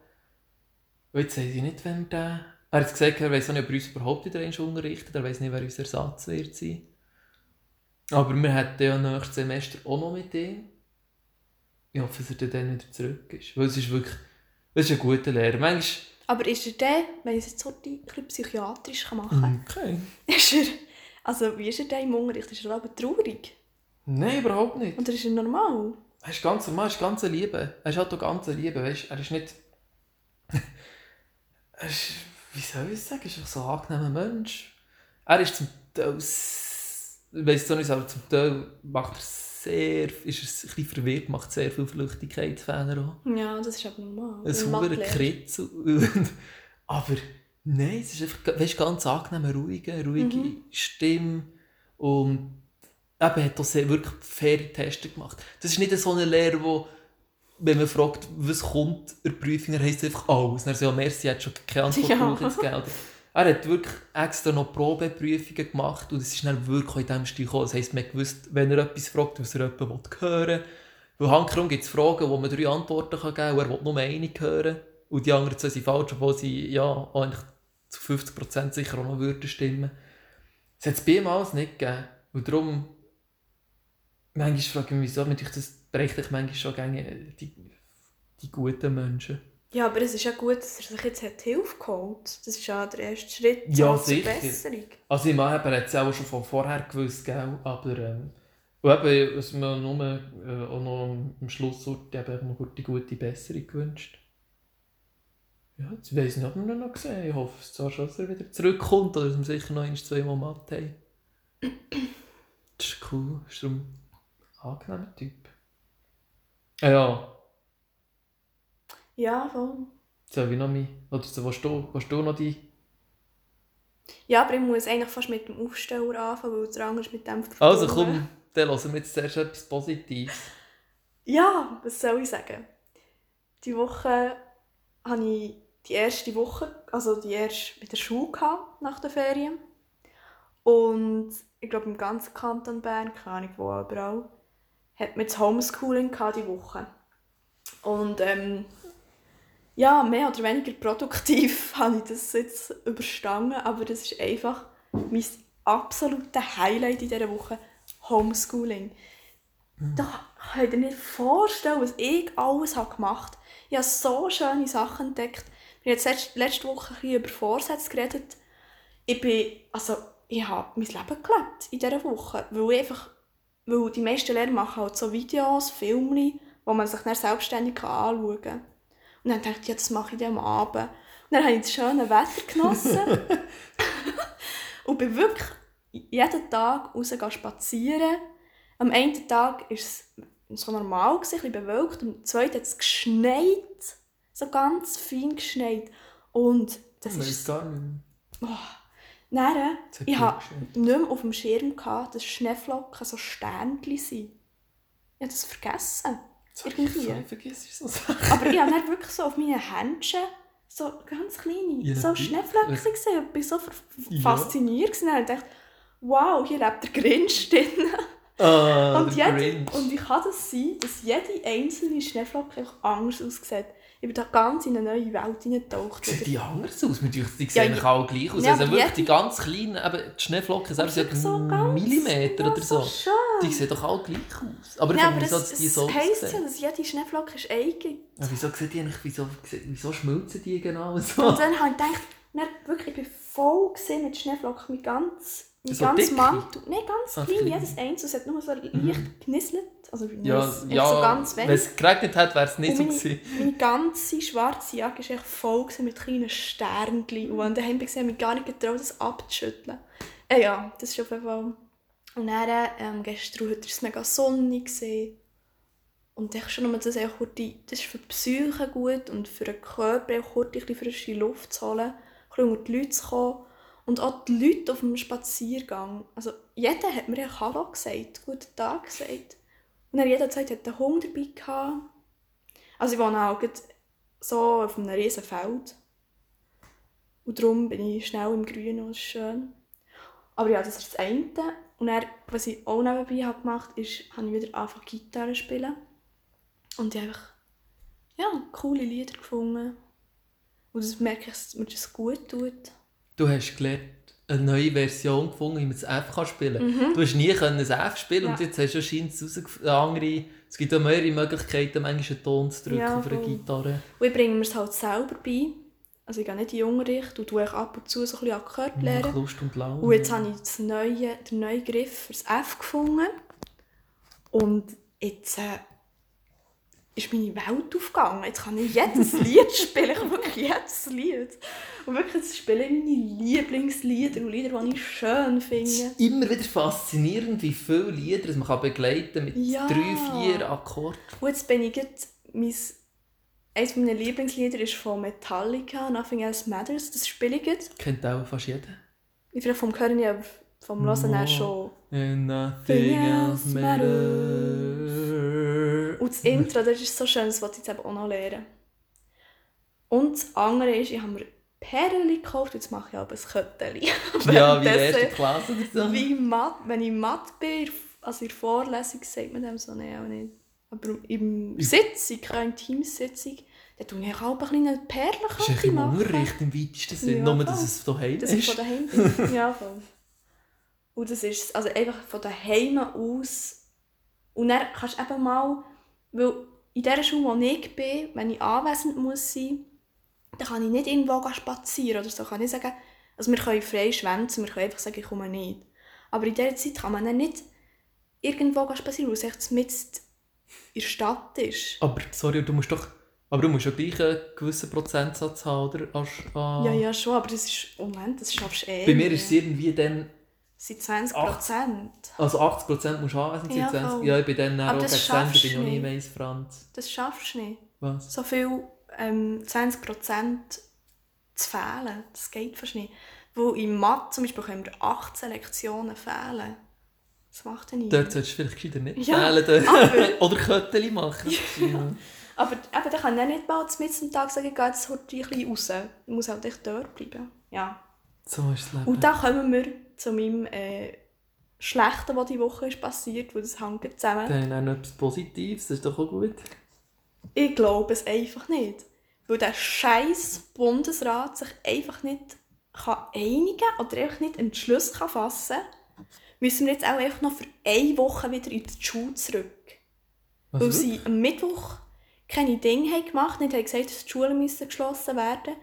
Und jetzt weiß ich nicht, wenn der... Er hat gesagt, er weiß auch nicht, ob er uns überhaupt wieder einmal unterrichtet, er weiß nicht, wer unser Ersatz wird sein. Aber wir hätten ja nächstes Semester auch noch mit ihm. Ich hoffe, dass er dann wieder zurück ist. Weil es ist wirklich... Es ist ein guter Lehrer. Manchmal... Aber ist er der, wenn ich es jetzt so ein bisschen psychiatrisch machen kann, Okay. ist er, also wie ist er der im Unterricht? Ist er aber traurig? Nein, überhaupt nicht. Oder ist er normal? Er ist ganz normal, er ist ganz Liebe. Er ist halt auch ganz Liebe, weißt Er ist nicht... er ist, wie soll ich sagen, er ist einfach so ein angenehmer Mensch. Er ist zum Teil... Ich weiss es auch nicht, aber zum Teil macht er sehr... Ist er ein bisschen verwirrt, macht sehr viel Flüchtigkeitsfehler auch. Ja, das ist aber normal. Ein Mathelehrer. Kritzel. (laughs) aber nein, es ist einfach weißt, ganz angenehm, ruhige, ruhige Mhm. Stimme. Und eben hat auch sehr, wirklich faire Tests gemacht. Das ist nicht so ein Lehrer, wo wenn man fragt, was kommt in der Prüfung, er heisst einfach alles. Er sagt, ja, merci, er hat schon keine Antwort Ja. gebraucht ins Geld. Er hat wirklich extra noch Probeprüfungen gemacht und es ist dann wirklich in diesem Stil gekommen. Das heisst, man gewusst, wenn er etwas fragt, was er jemanden hören will. Weil handkehrum gibt es Fragen, wo man drei Antworten kann geben kann und er will nur eine hören. Und die anderen zwei sind falsch, obwohl sie ja eigentlich zu 50% sicher auch noch würden stimmen. Das hat es bei ihm alles nicht gegeben. Und darum, manchmal frage ich mich, wieso, mich das bräuchte ich manchmal schon gerne die, die guten Menschen. Ja, aber es ist ja gut, dass er sich jetzt hat Hilfe geholt Das ist ja der erste Schritt Ja, zur sicher. Besserung. Also ich meine, er hat es auch schon von vorher gewusst, gell? aber ähm, eben, was mir nur äh, auch noch am Schluss eben noch die gute Besserung gewünscht. Ja, jetzt weiss ich nicht, ob wir ihn noch gesehen Ich hoffe es zwar schon, dass er wieder zurückkommt oder dass wir sicher noch ein, zwei Mal matt haben. (clears throat) Das ist cool, das ist ein angenehmer Typ. Ah ja, Ja, voll. soll ich noch mein, oder so, willst du, willst du noch die... Ja, aber ich muss eigentlich fast mit dem Aufsteller anfangen, weil der andere ist mit dem Also komm, dann hören wir jetzt zuerst etwas Positives. Ja, was soll ich sagen? Die Woche hatte ich die erste Woche, also die erste mit der Schule gehabt, nach den Ferien. Und ich glaube im ganzen Kanton Bern, keine Ahnung wo, überall, hat man das Homeschooling gehabt die Woche. Und ähm, ja, mehr oder weniger produktiv (laughs) habe ich das jetzt überstanden, aber das ist einfach mein absolutes Highlight in dieser Woche, Homeschooling. Da könnt ihr nicht vorstellen, was ich alles gemacht habe. Ich habe so schöne Sachen entdeckt. Wir haben letzte Woche ein bisschen über Vorsätze geredet. Ich bin, also, ich habe mein Leben gelebt in dieser Woche, weil ich einfach, weil die meisten Lehrer machen halt so Videos, Filme, wo man sich dann selbstständig anschauen kann. Und dann dachte ich, ja, das mache ich dann am Abend. Und dann habe ich das schöne Wetter genossen (laughs) und bin wirklich jeden Tag raus spazieren. Am einen Tag war es so normal, ein bisschen bewölkt. Am zweiten hat es geschneit. So ganz fein geschneit. Und das Ich ist... gar nicht mehr. Dann, ich hatte nicht mehr auf dem Schirm, gehabt, dass Schneeflocken so Sternchen sind. Ich habe das vergessen. Irgendwie. Ich vergiss so Sachen. Aber ich habe dann (laughs) wirklich so auf meinen Händchen so ganz kleine Ja, so. Schneeflocken Was- gesehen. Ich war so Ja. fasziniert. gewesen. Und ich dachte, wow, hier lebt der Grinch (laughs) drin. Ah, und, jede, und wie kann das sein, dass jede einzelne Schneeflocke einfach anders aussieht? Ich bin da ganz in eine neue Welt hineingetaucht. Sieht die anders aus? Die sehen ja. alle gleich aus. Ja, also aber wirklich die ganz kleinen, eben die Schneeflocken Aber selbst sind so ganz- Millimeter ja, oder so. schön. Die sehen doch alle gleich aus. Aber Ja, aber wieso es, die es so heisst ja, dass jede Schneeflocke ist eigen. Ja, wieso sehen die eigentlich, wieso, wieso schmelzen die genau so? Und dann habe ich gedacht, dann wirklich, ich bin voll gewesen mit Schneeflocken, mit ganz, mit So ganz? Mantel. Nein, ganz klein, jedes einzelne. Es hat nur so leicht genisselt. Also ja, ja so ganz wenn wenig. es geregnet hat, wäre es nicht Und so meine, gewesen. meine ganze schwarze Jacke war echt voll mit kleinen Sternchen. Und daheim war ich mich gar nicht getraut, das abzuschütteln. Äh, ja, das ist auf jeden Fall... Und dann, ähm, gestern heute war es mega sonnig. Gewesen. Und ich schon nur das, kurz das ist für die Psyche gut und für den Körper auch kurz ein bisschen frische Luft zu holen, ein bisschen unter die Leute zu kommen. Und auch die Leute auf dem Spaziergang. Also jeder hat mir ja Hallo gesagt, guten Tag gesagt. Und dann jeder gesagt, hat einen Hund dabei. Also ich wohne auch so auf einem riesen Feld. Und darum bin ich schnell im Grünen und es ist schön. Aber ja, das ist das eine. Und dann, was ich auch nebenbei habe gemacht habe, ist, habe ich wieder angefangen Gitarre zu spielen. Und ich habe einfach ja, coole Lieder gefunden. Und das merke ich, dass mir das gut tut. Du hast gelernt, eine neue Version gefunden, wie man das F spielen kann. Mhm. Du hast nie können ein F spielen ja. und jetzt hast du scheinbar andere... Es gibt auch mehrere Möglichkeiten, manchmal einen Ton zu drücken ja, auf einer Gitarre. Und ich bringe mir es halt selber bei. Also ich gehe nicht in die Unterricht und tue ab und zu so ein bisschen Akkord lernen. Lust und Laune. Und jetzt habe ich das neue, den neuen Griff für das F gefunden. Und jetzt... Äh, ist meine Welt aufgegangen. Jetzt kann ich jedes (laughs) Lied spielen. Ich wirklich jedes Lied. Und wirklich, jetzt spiele ich meine Lieblingslieder und Lieder, die ich schön finde. Es ist immer wieder faszinierend, wie viele Lieder man kann begleiten mit ja. drei, vier Akkorden. Und jetzt bin ich jetzt, mein, eines meiner Lieblingslieder ist von Metallica, Nothing Else Matters. Das spiele ich jetzt. Kennt auch fast jeder. Ich vielleicht vom Hören ja vom Hören her schon. And nothing else matters. Und das Intro, das ist so schön, das wollte ich jetzt eben auch noch lernen. Und das andere ist, ich habe mir Perlen gekauft, jetzt mache ich aber ein Kötteli. (laughs) ja, wie erste Klasse oder so. Wie Mat, wenn ich matt bin, also in der Vorlesung sagt man dem so, nein, auch nicht. Aber im Sitzung, in Teamsitzung, dann tue ich auch ein bisschen eine Perlenkette machen. Das ist im Unterricht im weitesten Sinne, ja, nur dass es von daheim ist. Das ist von daheim ja, voll. Und das ist also einfach von daheim aus. Und dann kannst du eben mal weil in der Schule, wo ich bin, wenn ich anwesend muss sein dann kann ich nicht irgendwo spazieren oder so. Kann ich sagen, also wir können frei schwänzen, wir können einfach sagen, ich komme nicht. Aber in dieser Zeit kann man dann nicht irgendwo spazieren, weil es echt mit in der Stadt ist. Aber, sorry, du musst doch... Aber du musst ja gleich einen gewissen Prozentsatz haben, oder? Äh... Ja, ja, schon, aber das ist... Moment, das schaffst du eh Bei mir ist es irgendwie dann sind 20 Prozent. Also 80 Prozent musst du anwesend sein, ja, 20. Ja, ich bin dann auch gegen Ende, bin ich noch nie mehr Franz. Das schaffst du nicht. Was? So viel, ähm, 20 Prozent zu fehlen, das geht fast nicht. Wo in Mathe zum Beispiel können wir 18 Lektionen fehlen. Das macht er nicht. Dort solltest du vielleicht gescheiter nicht ja, fehlen. Aber, (laughs) Oder Köttchen machen. ja. Aber eben, dann kann ich nicht mal mit am Tag sagen, ich gehe jetzt heute ein bisschen raus. Ich muss halt echt dort bleiben. Ja. So ist das Leben. Und dann kommen wir zu meinem äh, Schlechten, was die Woche ist passiert, weil das hängt zusammen. Dann auch noch etwas Positives, das ist doch auch gut. Ich glaube es einfach nicht. Weil der scheiß Bundesrat sich einfach nicht kann einigen oder einfach nicht einen Entschluss kann fassen kann, müssen wir jetzt auch einfach noch für eine Woche wieder in die Schule zurück. Was weil sie am Mittwoch keine Dinge haben gemacht haben, nicht haben gesagt, dass die Schulen müssen geschlossen werden müssen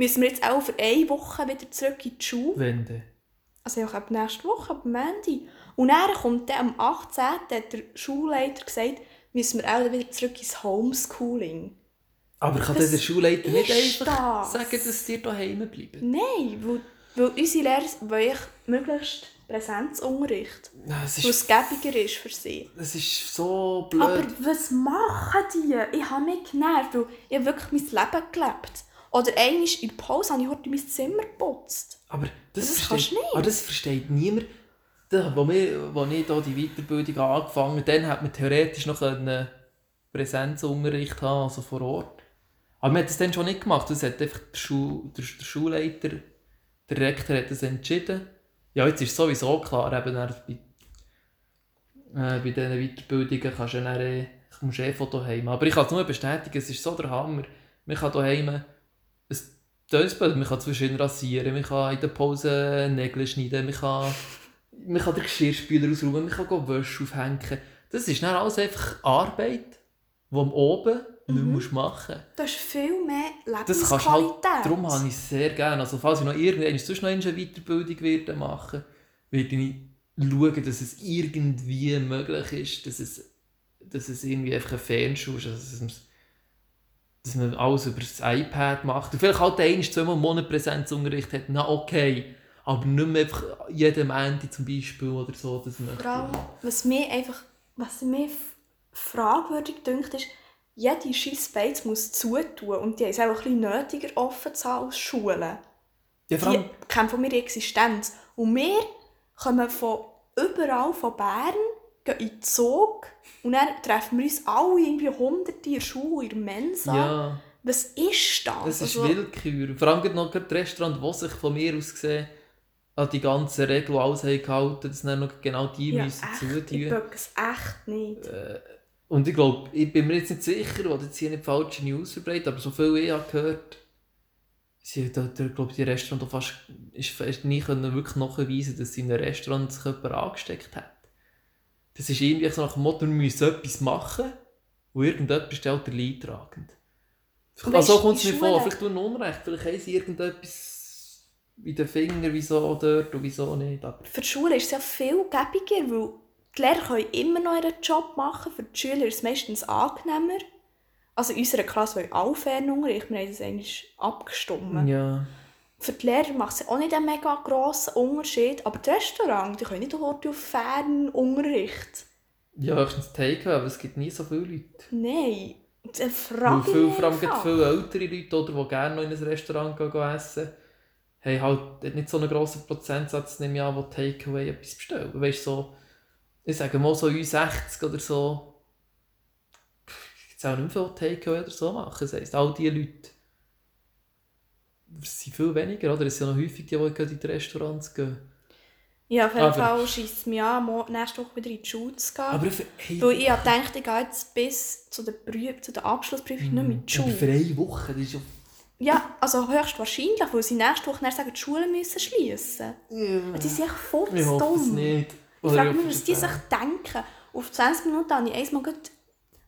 müssen wir jetzt auch für eine Woche wieder zurück in die Schule. Wenn denn? Also auch ab nächste Woche, ab Montag. Und dann kommt dann am 18. hat der Schulleiter gesagt, müssen wir auch wieder zurück ins Homeschooling. Aber kann der Schulleiter nicht einfach das? sagen, dass sie daheim bleiben? Nein, weil, weil unsere Lehrer wollen möglichst Präsenzunterricht. Das ist, was gäbiger ist für sie. Das ist so blöd. Aber was machen die? Ich habe mich genervt, weil ich habe wirklich mein Leben gelebt. Oder einmal in der Pause habe ich heute mein Zimmer geputzt. Aber das, das versteht, nicht. Aber das versteht niemand. Da, wo, wir, wo ich hier die Weiterbildung angefangen habe, dann hat man theoretisch noch einen Präsenzunterricht haben, also vor Ort. Aber man hat das dann schon nicht gemacht. Das hat einfach der, Schu der, der Schulleiter, der Rektor hat das entschieden. Ja, jetzt ist sowieso klar, eben bei, äh, bei diesen Weiterbildungen kannst du dann, äh, kommst eh von daheim. Aber ich kann es nur bestätigen, es ist so der Hammer. Man kann daheim Dönsböden, man kann zwischen rasieren, man kann in der Pause Nägel schneiden, man kann, man kann den Geschirrspüler ausräumen, man kann Wäsche aufhängen. Das ist dann alles einfach Arbeit, die man oben mhm. nicht machen musst. Das ist viel mehr Lebensqualität. Halt, darum habe ich es sehr gerne. Also falls ich noch irgendwann sonst noch eine Weiterbildung werde machen werde, ich schauen, dass es irgendwie möglich ist, dass es, dass es irgendwie einfach ein Fernschule ist. Also, dass man alles über das iPad macht. Und vielleicht halt ein, zweimal im Monat Präsenzunterricht hat, na okay. Aber nicht mehr einfach jeden Ende zum Beispiel oder so. Das Vor allem, was mir einfach, was mir fragwürdig dünkt, ist, jede scheiß Beiz muss zutun und die es auch ein bisschen nötiger offen zu haben als Schulen. Ja, vor allem, die kämpfen um ihre Existenz. Und wir kommen von überall von Bern, gehen in den Zug und dann treffen wir uns alle irgendwie hunderte in der Schule, in der Mensa. ja, Was ist das? das ist Also, Willkür. Vor allem noch gerade die Restaurants, die sich von mir aus gesehen an die ganzen Regeln alles haben gehalten, dass dann noch genau die ja, müssen echt, ich zutun. böcke es echt nicht. Und ich glaube, ich bin mir jetzt nicht sicher, oder jetzt hier nicht falsche News verbreitet, aber so viel ich habe gehört, sie da, da, glaube die Restaurant fast ist, ist nie können wirklich nachweisen, dass sie in einem Restaurant sich jemand angesteckt hat. Das ist irgendwie so nach dem Motto, wir müssen etwas machen und irgendjemand ist halt der Leidtragend. Also kommt es mir vor, vielleicht tun Unrecht, vielleicht haben sie irgendetwas in den Fingern, wieso dort und wieso nicht. Aber Für die Schule ist es ja viel gäbiger, weil die Lehrer können immer noch ihren Job machen. Für die Schüler ist es meistens angenehmer. Also in unserer Klasse wollen alle Fernunterricht. Wir haben das eigentlich abgestimmt. ja. Für die Lehrer macht es auch nicht einen mega grossen Unterschied. Aber die Restaurants, die können nicht heute auf Fernunterricht. Ja, höchstens Takeaway, aber es gibt nie so viele Leute. Nein. Weil frage ich viel, vor allem einfach. viele ältere Leute, oder, die gerne noch in ein Restaurant gehen, gehen essen, haben halt nicht so einen grossen Prozentsatz, nehme ich an, die Takeaway etwas bestellen. Weißt du, so, ich sage mal so U60 oder so, gibt es auch nicht mehr viel Takeaway oder so machen. Das heisst, all diese Leute es sind viel weniger, oder? Es sind ja noch häufig die, die in die Restaurants gehen. Ja, auf jeden Aber- Fall scheisst es mich an, nächste Woche wieder in die Schule zu gehen. Aber für, hey, Weil ich habe gedacht, ich gehe jetzt bis zu der, Prüf zu der Abschlussprüfung nicht mehr in die Schule. für eine Woche, das ist ja... Ja, also höchstwahrscheinlich, weil sie nächste Woche dann sagen, die Schulen müssen schließen. Ja. Die sind echt voll Ich zu hoffe es dumm. nicht. Ich Oder frage ich mich, hoffe was die sich denken. Auf 20 Minuten habe ich einmal gerade,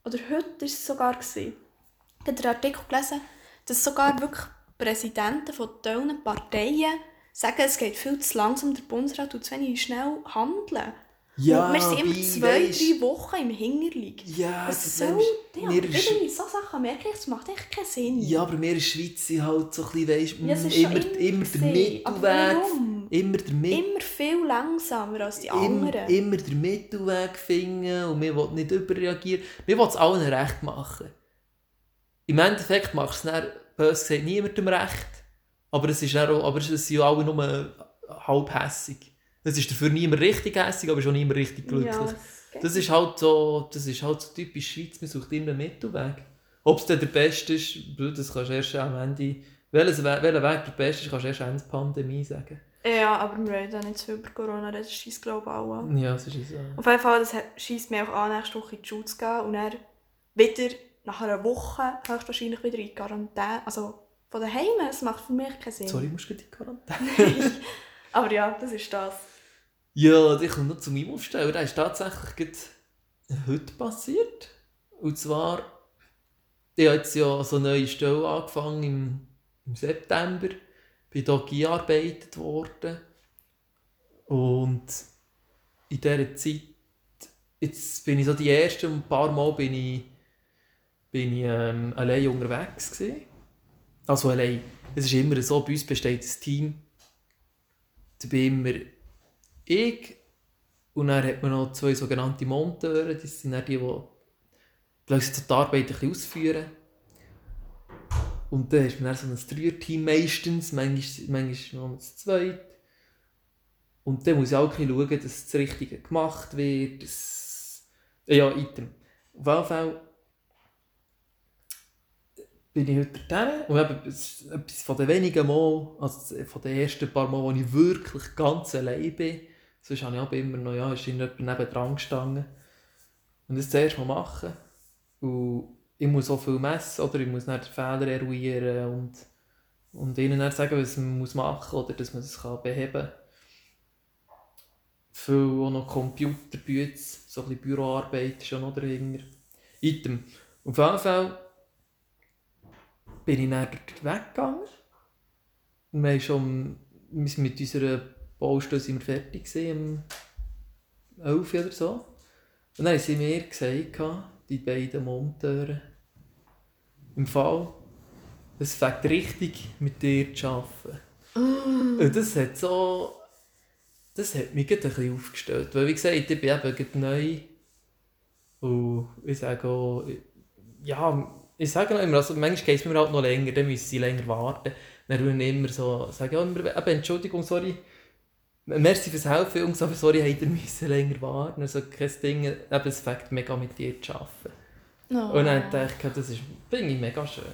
oder heute war es sogar, gewesen, ich habe den Artikel gelesen, dass sogar wirklich Präsidenten von diesen Parteien sagen, es geht viel zu langsam, der Bundesrat tut zu wenig schnell handeln. Ja, Und wir sind immer zwei, weisst- drei Wochen im Hinterliegen. Ja, das soll der? mir Irgendwie so Sachen merke ich, das macht echt keinen Sinn. Ja, aber wir in der Schweiz sind halt so ein bisschen, weisst, Ja, mm, immer, immer immer der Mittelweg. Immer der, Mit Immer viel langsamer als die anderen. immer der Mittelweg finden und wir wollen nicht überreagieren. Wir wollen es allen recht machen. Im Endeffekt machst du es dann, bös gesagt, niemandem recht. Aber es, ist auch, aber es sind ja alle nur halb hässig. Es ist dafür niemand richtig hässig, aber schon niemand richtig glücklich. Ja, Das ist halt so, das ist halt so typisch Schweiz, man sucht immer einen Mittelweg. Ob es dann der beste ist, das kannst du erst am Ende, welches, We- welcher Weg der beste ist, kannst du erst Ende Pandemie sagen. Ja, aber wir reden auch nicht viel über Corona, das schießt glaube ich auch an. Ja, das ist so. Auf jeden Fall, das schießt mich auch an, nächste Woche in die Schule zu gehen und dann wieder nach einer Woche höchstwahrscheinlich wieder in die Quarantäne. Also von daheim, das macht für mich keinen Sinn. Sorry, musst du in die Quarantäne? (laughs) Aber ja, das ist das. ja, ich komme noch zu meinem Aufsteller. Der ist tatsächlich heute passiert. Und zwar, ich habe jetzt ja so eine neue Stelle angefangen im, im September. Bin hier eingearbeitet worden. Und in dieser Zeit, jetzt bin ich so die ersten paar Mal bin ich, bin ich ähm, allein unterwegs gewesen. Also allein. Es ist immer so, bei uns besteht ein Team. Da bin immer ich und dann hat man noch zwei sogenannte Monteure, das sind dann die, die vielleicht die Arbeit ein bisschen ausführen. Und dann ist man dann so ein Dreier-Team meistens, manchmal, manchmal noch das zweit. Und dann muss ich auch ein bisschen schauen, dass das Richtige gemacht wird. Dass... Ja, Item. Auf jeden Fall bin ich heute dorthin und eben es- etwas von den wenigen Mal, also von den ersten paar Mal, wo ich wirklich ganz allein bin, sonst habe ich aber immer noch, ja, ist irgendjemand nebendran gestanden und das zuerst mal machen und ich muss auch viel messen, oder ich muss dann Fehler eruieren und, und ihnen dann sagen, was man muss machen oder dass man das kann beheben kann. Viel auch noch Computerbüts, so ein bisschen Büroarbeit ist ja noch dahinter. Item. Auf jeden Fall bin ich dann dort weggegangen. Und wir, haben schon, mit unserer Baustelle sind wir fertig gewesen, um 11 Uhr oder so. Und dann haben sie mir gesagt, die beiden Monteure, im Fall, es fängt richtig mit dir zu arbeiten. Und das hat so, das hat mich gerade ein bisschen aufgestellt. Weil wie gesagt, ich bin eben neu. Und ich sage auch, ja, ich sage noch immer, also manchmal geht es mir halt noch länger, dann müssen sie länger warten. Dann ich immer so, sage ja, immer, eben, Entschuldigung, sorry, merci fürs Helfen, Jungs, aber sorry, habt ihr müssen länger warten. Also kein Ding, eben, es fängt mega mit dir zu arbeiten. Oh. Und dann dachte ich, das ist, finde ich mega schön.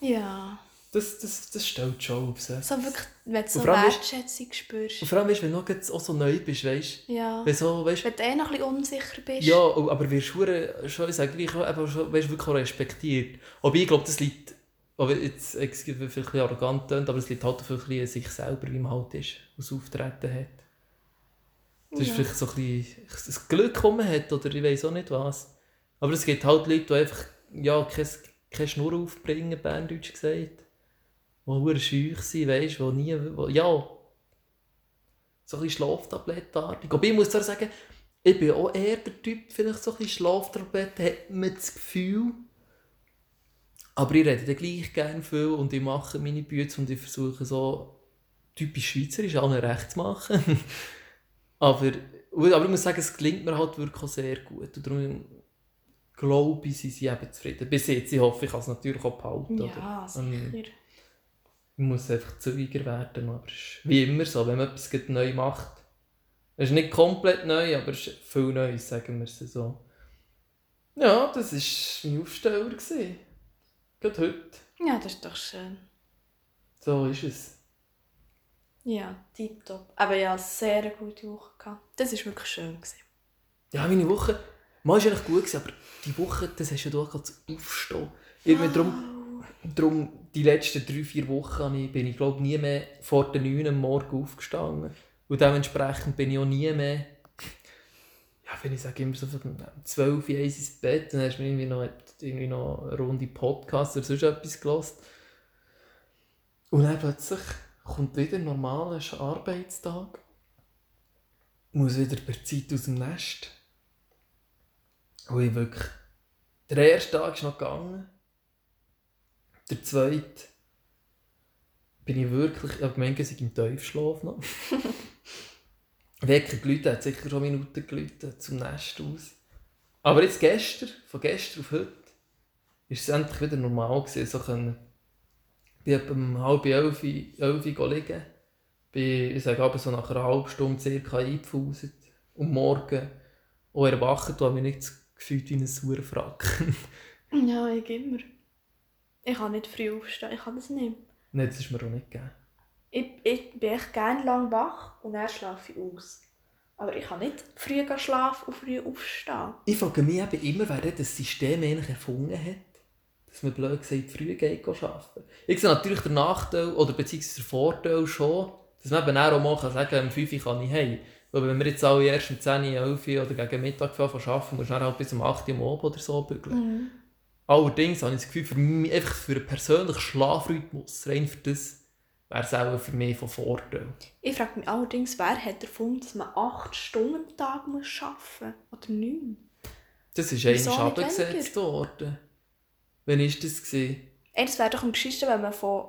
Ja. Das, das, das stellt schon auf. So. Wirklich, wenn du so allem ist- Wertschätzung spürst. Und vor allem, weißt, wenn du jetzt auch so neu bist, weißt Ja. wenn so, weißt, Wenn du eh noch ein bisschen unsicher bist. Ja, aber wirst du schon, ich sage gleich, schon, weißt, wirklich respektiert. Aber ich glaube, das liegt, aber jetzt, es gibt vielleicht ein bisschen arrogant tönt, aber es liegt halt auch ein sich selber, wie man halt ist, was Auftreten hat. Das ist Ja. vielleicht so ein bisschen das Glück, das man hat, oder ich weiß auch nicht was. Aber es gibt halt Leute, die einfach, ja, keine, keine Schnur aufbringen, Berndeutsch gesagt. Die schüch sind, weißt du, die nie, wo, ja, so ein bisschen schlaftablettartig. Aber ich muss zwar sagen, ich bin auch eher der Typ, vielleicht so ein bisschen Schlaftabletten, hat man das Gefühl. Aber ich rede dann gleich gerne viel und ich mache meine Bücher und ich versuche so typisch schweizerisch allen recht zu machen. (laughs) aber, aber ich muss sagen, es gelingt mir halt wirklich auch sehr gut. Und darum glaube ich, sind sie eben zufrieden. Bis jetzt, ich hoffe, ich kann es natürlich auch behalten. Ja, oder? Ähm, sicher. Ich muss einfach zügiger werden. Aber es ist wie immer so, wenn man etwas neu macht. Es ist nicht komplett neu, aber es ist viel Neues, sagen wir es so. Ja, das war mein Aufsteller. gewesen. Gerade heute. Ja, das ist doch schön. So ist es. Ja, tipptopp. Aber ja, sehr gute Woche gehabt. Das war wirklich schön. Gewesen. Ja, meine Woche. Mal war eigentlich gut, gewesen, aber die Woche, das hast du ja du gerade zu aufstehen. Irgendwie drum, drum, die letzten drei, vier Wochen bin ich glaube nie mehr vor den 9 Uhr am Morgen aufgestanden. Und dementsprechend bin ich auch nie mehr, ja, wenn ich sage, immer so um 12 Uhr ins Bett, dann hast du irgendwie noch, irgendwie noch eine Runde Podcast oder sonst etwas gelassen. Und dann plötzlich kommt wieder ein normaler Arbeitstag. Muss wieder per Zeit aus dem Nest. Und ich wirklich. Der erste Tag ist noch gegangen. Der zweite bin ich wirklich. Ich habe gemeint, ich im Tiefschlaf noch. (laughs) Wecker gelüht, hat sicher schon Minuten gelüht zum Nest aus. Aber jetzt gestern, von gestern auf heute, ist es endlich wieder normal gewesen. So können, ich bin etwa um halb elf, elf liegen. Bin, ich sage aber so nach einer halben Stunde circa eingepfuset. Und morgen auch erwacht und habe mich nicht gefühlt wie ein sauer Frack. Ja, ich immer. Ich kann nicht früh aufstehen, ich kann das nicht. Nein, das ist mir auch nicht gegeben. Ich, ich bin echt gerne lang wach und dann schlafe ich aus. Aber ich kann nicht früh schlafen und früh aufstehen. Ich frage mich eben immer, wer das System eigentlich erfunden hat. Dass man blöd gesagt früh geht arbeiten. Ich sehe natürlich den Nachteil oder beziehungsweise den Vorteil schon, dass man eben auch mal kann sagen um 5 Uhr kann ich heim. Weil wenn wir jetzt alle erst um 10 Uhr, 11 Uhr oder gegen Mittag fahren, arbeiten, musst du dann halt bis um 8 Uhr am Abend oder so bügeln. Allerdings habe ich das Gefühl, für mich, einfach für einen persönlichen Schlafrhythmus, rein für das, wäre es auch für mich von Vorteil. Ich frage mich allerdings, wer hat erfunden, dass man 8 Stunden am Tag muss arbeiten muss? Oder 9? Das ist nicht abgesetzt worden. Wann war das? Gewesen? Ey, das wäre doch am geschichten, wenn man von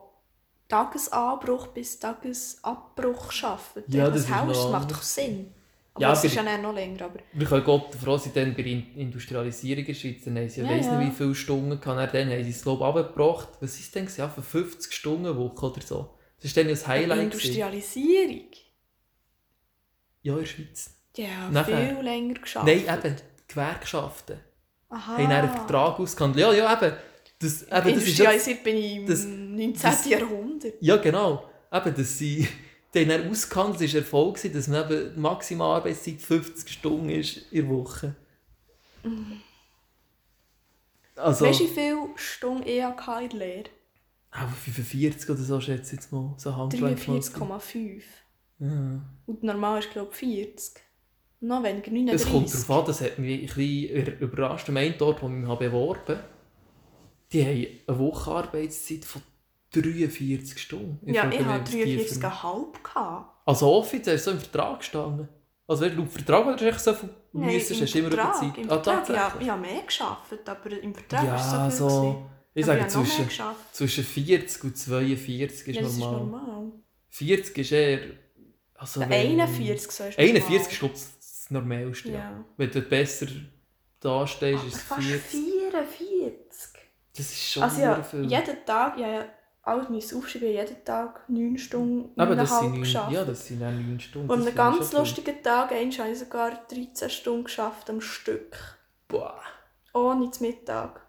Tagesanbruch bis Tagesabbruch arbeitet. Ja, das? Das noch macht doch Sinn. Ja, das ist ja noch länger. Aber Wir können Gott froh sein, dann bei der In- Industrialisierung in der Schweiz, dann haben sie ja, Ja, weiss ja. nicht wie viele Stunden gehabt, dann haben sie es glaube ich runtergebracht. Was ist denn? gewesen? Ja, für 50 Stunden Woche oder so. Das war dann ja das Highlight. gewesen. Industrialisierung? Ja, in der Schweiz. Ja, Nachher- viel länger geschafft. Nein, eben, die Gewerkschaften Aha. haben einen Vertrag ausgehandelt. Ja, ja, eben. Das, eben, das ist ja, Industrialisiert bin ich im das- 19. das- Jahrhundert. ja, genau. Eben, dass sie... Dann ausgehandelt, es war Erfolg, dass man eben die maximale Arbeitszeit 50 Stunden ist in der Woche. Also, Weißt du, wie viele Stunden ich hatte in der Lehre? auch 45 oder so schätze ich jetzt mal. So Handwerk. 43,5. Ja. Und normal ist glaube ich 40. Noch weniger, Es kommt 39. darauf an, das hat mich ein bisschen überrascht. Am einen Ort, wo ich mich habe beworben die haben eine Wochenarbeitszeit von 43 Stunden. Ja, frage ich hatte was die für- 43,5. gehabt. Also offiziell ist so im Vertrag gestanden. Also weißt du, laut Vertrag oder echt so viel Nein, müsstest, im hast du immer Vertrag, Überzeit. Im Ah, Vertrag, ja, ich habe mehr gearbeitet, aber im Vertrag Ja, war es so viel. so. Ich Aber sage ich zwischen, zwischen 40 und 42 ist Ja, das normal. ist normal. 40 ist eher... Also wenn- 41 so ist 41 ist glaube ich das Normalste. Ja. Ja. Wenn du besser dastehst, Aber ist es fast 40. 44. Das ist schon Also ja, viel. jeden Tag, ja, ja, alles müssen aufschreiben, jeden Tag 9 Stunden, Aber das 9,5 sind, neun, ja, das sind dann 9 Stunden. Und an das einem finde ich ganz lustigen Tag einst habe ich sogar 13 Stunden geschafft am Stück. Boah, Ohne zum Mittag.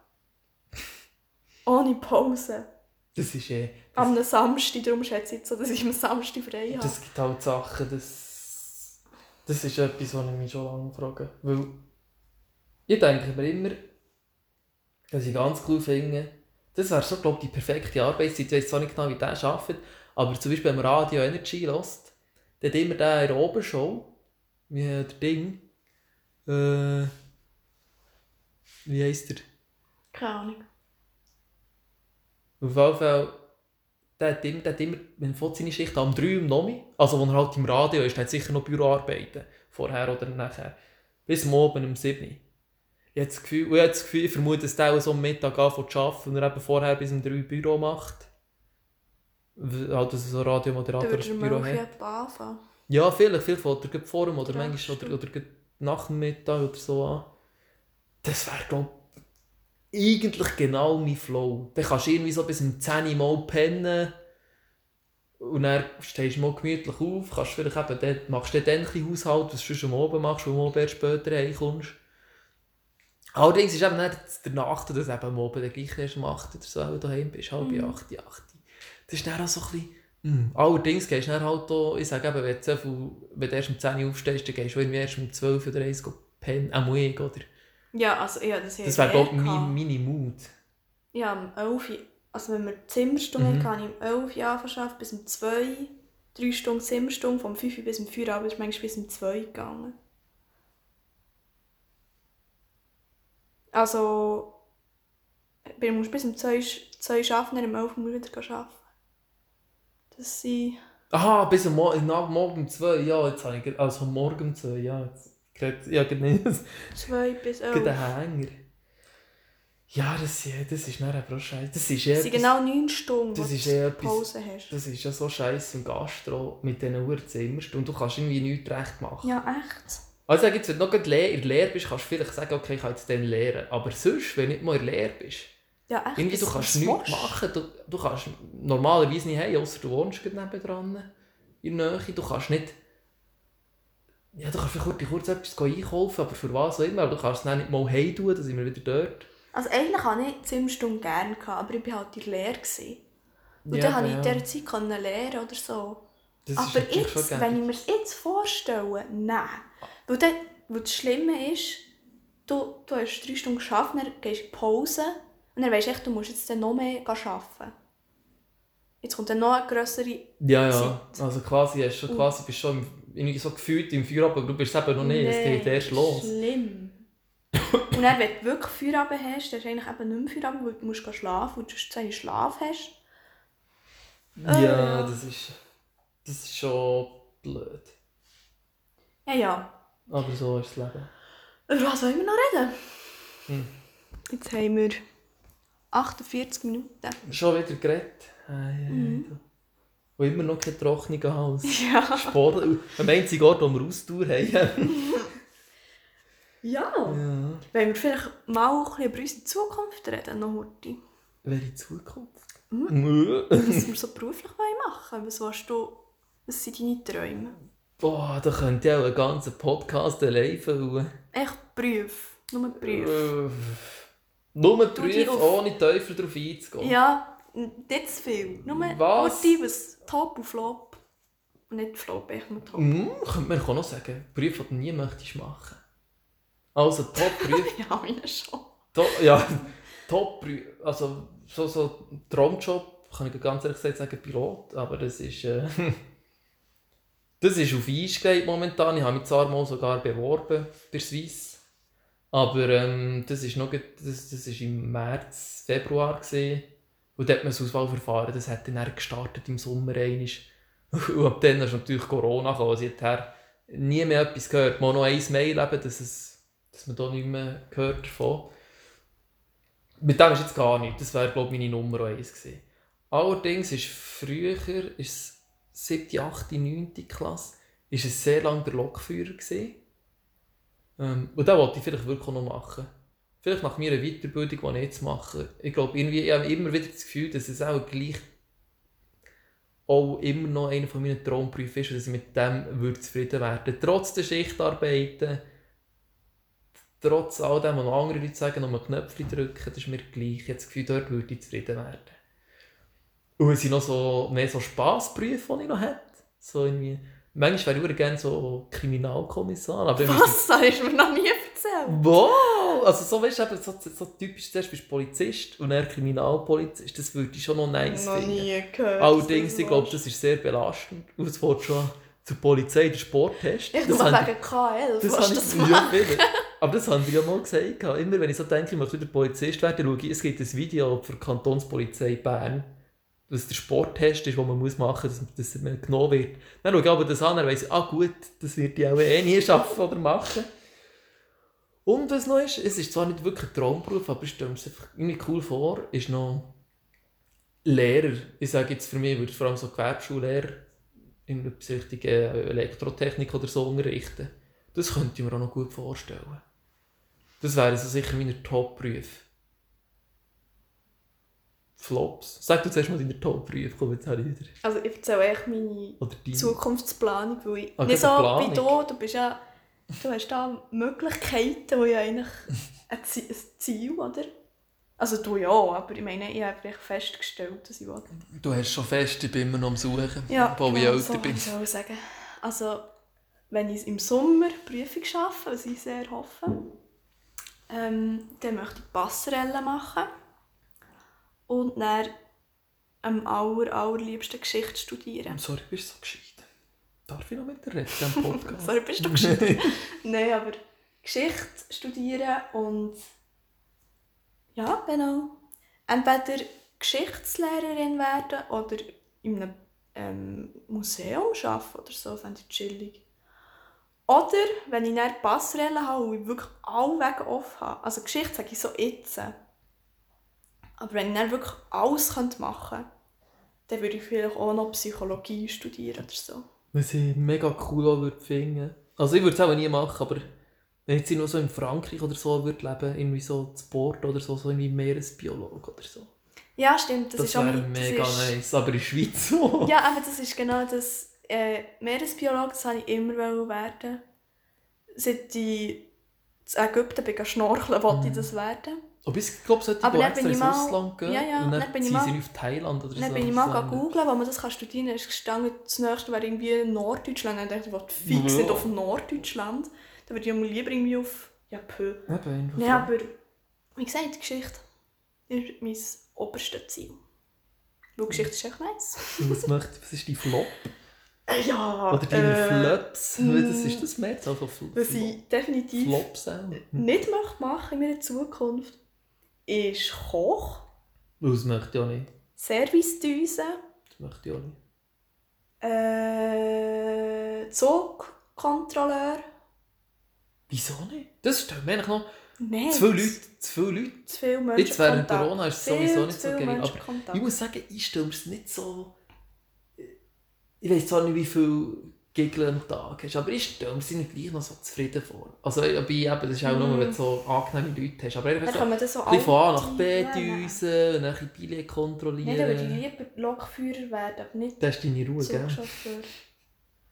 (laughs) Ohne Pause. das ist eh... Am einem Samstag, darum schätze ich jetzt so, dass ich am Samstag frei habe. Das gibt halt Sachen, das, das ist etwas, was ich mich schon lange frage. Weil ich denke mir immer, dass ich ganz cool finde, das wäre so, glaube ich, die perfekte Arbeitszeit. Ich weiß zwar nicht genau, wie der arbeitet, aber zum Beispiel, wenn man Radio Energy hört, dann hat immer der in der Obershow, wie der Ding, äh, wie heisst der? Keine Ahnung. Auf jeden Fall, der hat immer, der hat immer wenn er seine Schicht am 3 Uhr noch nicht, also wenn er halt im Radio ist, der hat sicher noch Büroarbeiten, vorher oder nachher, bis morgen um 7 Uhr. Ich habe das Gefühl, ich, habe das Gefühl, ich vermute, dass der so am Mittag anfängt zu arbeiten und er eben vorher bis um 3 Uhr Büro macht. W- dass er so ein Dann Radiomoderator das Büro mal hat. anfangen. Ja, vielleicht, vielleicht fängt er vor ihm oder Ja, manchmal oder, oder nach dem Mittag oder so an. Das wäre, glaube ich, eigentlich genau mein Flow. Dann kannst du irgendwie so bis um 10 Uhr mal pennen und dann stehst du mal gemütlich auf, kannst vielleicht eben dort, machst du dann ein bisschen Haushalt, was du schon am Oben machst, weil du erst später heimkommst. Allerdings ist eben dann der Nachteil, dass du eben am Oben dann gleich erst um 8 oder so wenn du daheim bist, halb Mhm. 8, 8. Das ist dann auch so ein bisschen... Mm. Allerdings gehst du dann halt auch, ich sage eben, wenn du, so viel, wenn du erst um 10 Uhr aufstehst, dann gehst du irgendwie erst um 12 oder 1 Uhr pennen, auch ich, oder? Ja, also ja, das Das wäre, glaube ich, mein, meine Mut. Ja, um 11 Uhr. Also wenn wir Zimmerstunde Mhm. mhm. hatten, habe ich um 11 Uhr angeschafft, bis um 2 Uhr. 3 Stunden Zimmerstunde, vom 5 Uhr bis um 4 Uhr, aber ist manchmal bis um 2 Uhr gegangen. Also, ich muss bis um 2 Uhr, 2 Uhr arbeiten, dann um 11 Uhr wieder arbeiten. Das sind... Aha, bis am morgen um 2, ja, jetzt habe ich, also morgen um 2, ja, jetzt, ja, nicht, 2 bis 11. gerade ein Hänger. Ja, das, ja, das ist eben auch scheiße. Das ist ja Das sind genau 9 Stunden, das ist eher etwas- Pause hast. Das ist ja so scheiße im Gastro mit diesen Uhrzimmern. Du kannst irgendwie nichts recht machen. Ja, echt. Also jetzt, wenn du noch in der Lehre bist, kannst du vielleicht sagen, okay, ich kann jetzt dann lernen. Aber sonst, wenn du nicht mal in der Lehre bist, Ja, echt. irgendwie, du kannst nichts du? machen. Du, du kannst normalerweise nicht hey, außer du wohnst nebendran in der Nähe. Du kannst nicht... Ja, du kannst vielleicht kurz, kurz etwas einkaufen, aber für was auch immer. Aber du kannst es dann nicht mal heim tun, dann sind wir wieder dort. Also eigentlich hatte ich die Zimmerstunde gerne, gehabt, aber ich war halt in der Lehre. Und Ja, dann konnte ich ja. in dieser Zeit lernen oder so. Das aber jetzt, wenn ich mir das jetzt vorstelle, nein. Weil, dann, weil das Schlimme ist, du, du hast drei Stunden gearbeitet, dann gehst du Pause und dann weisst du echt, du musst jetzt noch mehr arbeiten. Jetzt kommt dann noch eine grössere... Ja, ja. Zeit. Also quasi, hast du quasi bist schon irgendwie so gefühlt im Feierabend, aber du bist eben noch nicht. Es geht erst los. schlimm. und dann, wenn du wirklich Feierabend hast, dann hast du eigentlich eben nicht mehr Feierabend, weil du musst schlafen und du zu wenig Schlaf hast. Ja, ja. das ist. Das ist schon blöd. Ja, ja. Aber so ist das Leben. Über was wollen wir noch reden? Hm. Jetzt haben wir 48 Minuten. Schon wieder geredet. Ei, Mhm. Und immer noch kein trockener Hals. (laughs) Ja. Sport. Am einzigen Ort, wo wir Ausdauer haben. Ja. ja. Wollen wir vielleicht mal ein bisschen über unsere Zukunft reden, noch heute? Welche Zukunft? Mhm. Was wir so beruflich machen wollen. Was, du, was sind deine Träume? Boah, da könnte ich auch einen ganzen Podcast allein füllen. Echt Berufe. Nur Berufe. Äh, Nur auf. ohne Teufel drauf einzugehen. Ja, nicht zu viel. Nur Was? was Top und Flop. Und nicht Flop, echt nur Top. Hm, könnte man auch noch sagen. Berufe, die du nie möchtest machen. Also Top-Berufe. (laughs) Ja, meine schon. To ja, (laughs) top, also so, so Traumjob, kann ich ganz ehrlich gesagt sagen, Pilot, aber das ist, äh, (laughs) das ist auf Eis gelegt momentan. Ich habe mich zwar mal sogar beworben bei Swiss, aber ähm, das ist noch, das, das ist im März, Februar gesehen und dort hat man das Auswahlverfahren, das hat dann gestartet im Sommer einmal. (laughs) Und ab dann ist natürlich Corona gekommen, seither nie mehr etwas gehört, mal noch ein Mail eben, dass, es, dass man da nicht mehr gehört davon. Mit dem ist jetzt gar nicht. Das wäre, glaube ich, meine Nummer 1 gewesen. Allerdings ist früher, ist 7., 8., 9. Klasse, ist es sehr lange der Lokführer. Ähm, und den wollte ich vielleicht wirklich noch machen. Vielleicht nach meiner Weiterbildung, die ich jetzt mache. Ich glaube, irgendwie, ich habe immer wieder das Gefühl, dass es auch gleich auch immer noch einer von meinen Traumberufen ist, dass ich mit dem würde zufrieden werden Trotz der Schichtarbeiten, trotz all dem, was andere Leute sagen, einen Knöpfchen drücken, das ist mir gleich. Ich habe das Gefühl, dort würde ich zufrieden werden. Und es sind noch so, mehr so Spassberufe, die ich noch hätte. So irgendwie, manchmal wäre ich gerne so Kriminalkommissar. Aber Was? Das hast du mir noch nie erzählt. Wow! Also so, weißt du, so, so typisch, zuerst bist du Polizist und dann Kriminalpolizist. Das würde ich schon noch nice noch finden. nie gehört. Allerdings, ich glaube, das ist sehr belastend. Und es fährt schon zur Polizei, der Sporttest. Ich haben- wegen KL. das habe ich, machen? viele. Aber das haben die ja mal gesagt. Immer wenn ich so denke, ich möchte wieder Polizist werden, schaue ich, es gibt ein Video für die Kantonspolizei Bern, was der Sporttest ist, den man muss machen muss, dass, dass er genommen wird. Dann schaue ich aber das an und weiss, ah gut, das wird ich auch eh nie schaffen oder machen. Und was noch ist, es ist zwar nicht wirklich ein Traumberuf, aber ich stelle mir es einfach irgendwie cool vor, ist noch Lehrer. Ich sage jetzt für mich, würde ich vor allem so Gewerbschullehrer in etwas Richtung äh, Elektrotechnik oder so unterrichten. Das könnte ich mir auch noch gut vorstellen. Das wäre so sicher meine Top-Berufe. Flops. Sag du zuerst mal deine Top-Berufe, komm jetzt habe ich wieder. Also ich erzähle echt meine. Zukunftsplanung, weil ich Ah, nicht so eine wie du, du bist ja, du hast da Möglichkeiten, die ja eigentlich ein Zi- ein Ziel, oder? Also du ja, aber ich meine, ich habe echt festgestellt, dass ich will. Du hast schon fest, ich bin immer noch am Suchen, Ja, obwohl ich genau, älter so bin. kann ich auch sagen. Also, wenn ich im Sommer Prüfung schaffe, was ich sehr hoffe, ähm, dann möchte ich Passerelle machen und dann am aller, allerliebsten Geschichte studieren. Sorry, bist du so gescheit. Darf ich noch mit dir reden, diesem (laughs) Podcast? Sorry, bist du gescheit? (laughs) Nein, aber Geschichte studieren und ja, genau. Entweder Geschichtslehrerin werden oder in einem ähm, Museum arbeiten oder so, fände ich chillig. Oder wenn ich dann Passerelle habe und ich wirklich alle Wege offen habe. Also Geschichte sage ich so jetzt. Aber wenn ich dann wirklich alles machen könnte, dann würde ich vielleicht auch noch Psychologie studieren oder so. Was ich mega cool auch würde finden. Also ich würde es auch nie machen, aber wenn ich nur so in Frankreich oder so würde leben, irgendwie so Sport oder so, so irgendwie Meeresbiolog oder so. Ja, stimmt. Das, Das, ist auch wäre mein- mega ist, nice, aber in der Schweiz so. (laughs) Ja, aber das ist genau das. Äh, Meeresbiolog, das wollte ich immer werden. Seit ich in Ägypten bin schnorcheln, wollte ich das werden. Aber ich glaube, sollte Aber dann extra ins mal- Ausland gehen Ja, ja, und dann, dann bin ich ziehen mal- sie auf Thailand oder Dann so. bin ich mal so. googeln, wo man das kann studieren kann. gestanden, das nächste wäre irgendwie Norddeutschland. Dann dachte ich, ich will fix Ja. nicht auf Norddeutschland. Dann würde ich mal lieber irgendwie auf... Ja, pö. Einfach Nein, aber... Wie gesagt, Geschichte ist mein oberstes Ziel. Weil Geschichte ist echt nice. Was, möchte, was ist die Flop? Ja, Oder deine äh, Flops? mm. Was ist das mehr? Also Fl Was ich definitiv Flops auch. nicht möchte machen in meiner Zukunft, ist Koch, Das möchte ich auch nicht. Servicedüse, Das möchte ich auch nicht. äh, Zugkontrolleur. Wieso nicht? Das stellt mir eigentlich noch Nein, zu viele Leute. Zu viele Leute. Zu viel Jetzt während. Corona ist es sowieso nicht so geil. Aber ich muss sagen, ich stelle mir es nicht so... Ich weiß zwar nicht, wie viel Giggle am Tag hast, aber ich stelle mir nicht gleich noch so zufrieden vor. Also bin eben, das ist auch nur, wenn du so angenehme Leute hast. Aber einfach Dann so, kann so ein von A nach B düsen und dann ein bisschen Billett Nein, kontrollieren. dann würde ich lieber Lokführer werden, aber nicht Das ist deine Ruhe, gell?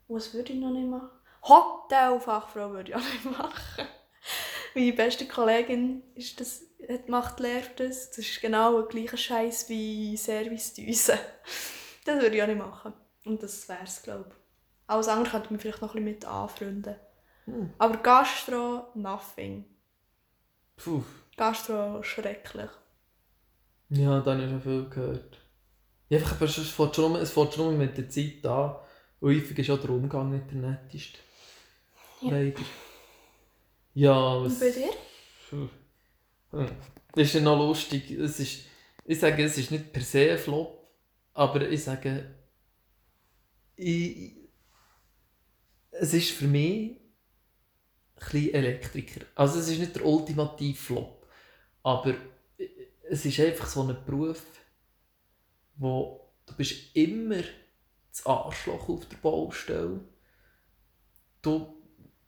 Was würde ich noch nicht machen? Hotelfachfrau würde ich auch nicht machen. (laughs) Meine beste Kollegin ist das, hat macht lehrt das. Das ist genau der gleiche Scheiß wie Servicedüse. (laughs) Das würde ich auch nicht machen. Und das wäre es, glaube ich. Alles andere könnte man vielleicht noch ein bisschen mit anfreunden. Hm. Aber Gastro, nothing. Puh. Gastro, schrecklich. Ja, da habe ich schon viel gehört. Ja, einfach, aber es fährt schon, es fährt schon mit der Zeit an. Und häufig ist auch der Umgang nicht der netteste. Ja. Leider. Ja, was... Und bei dir? Puh. Hm. Das ist ja noch lustig. Es ist, ich sage, es ist nicht per se ein Flop, aber ich sage, ich, es ist für mich ein Elektriker. Also es ist nicht der ultimative Flop, aber es ist einfach so ein Beruf, wo du bist immer das Arschloch auf der Baustelle. Du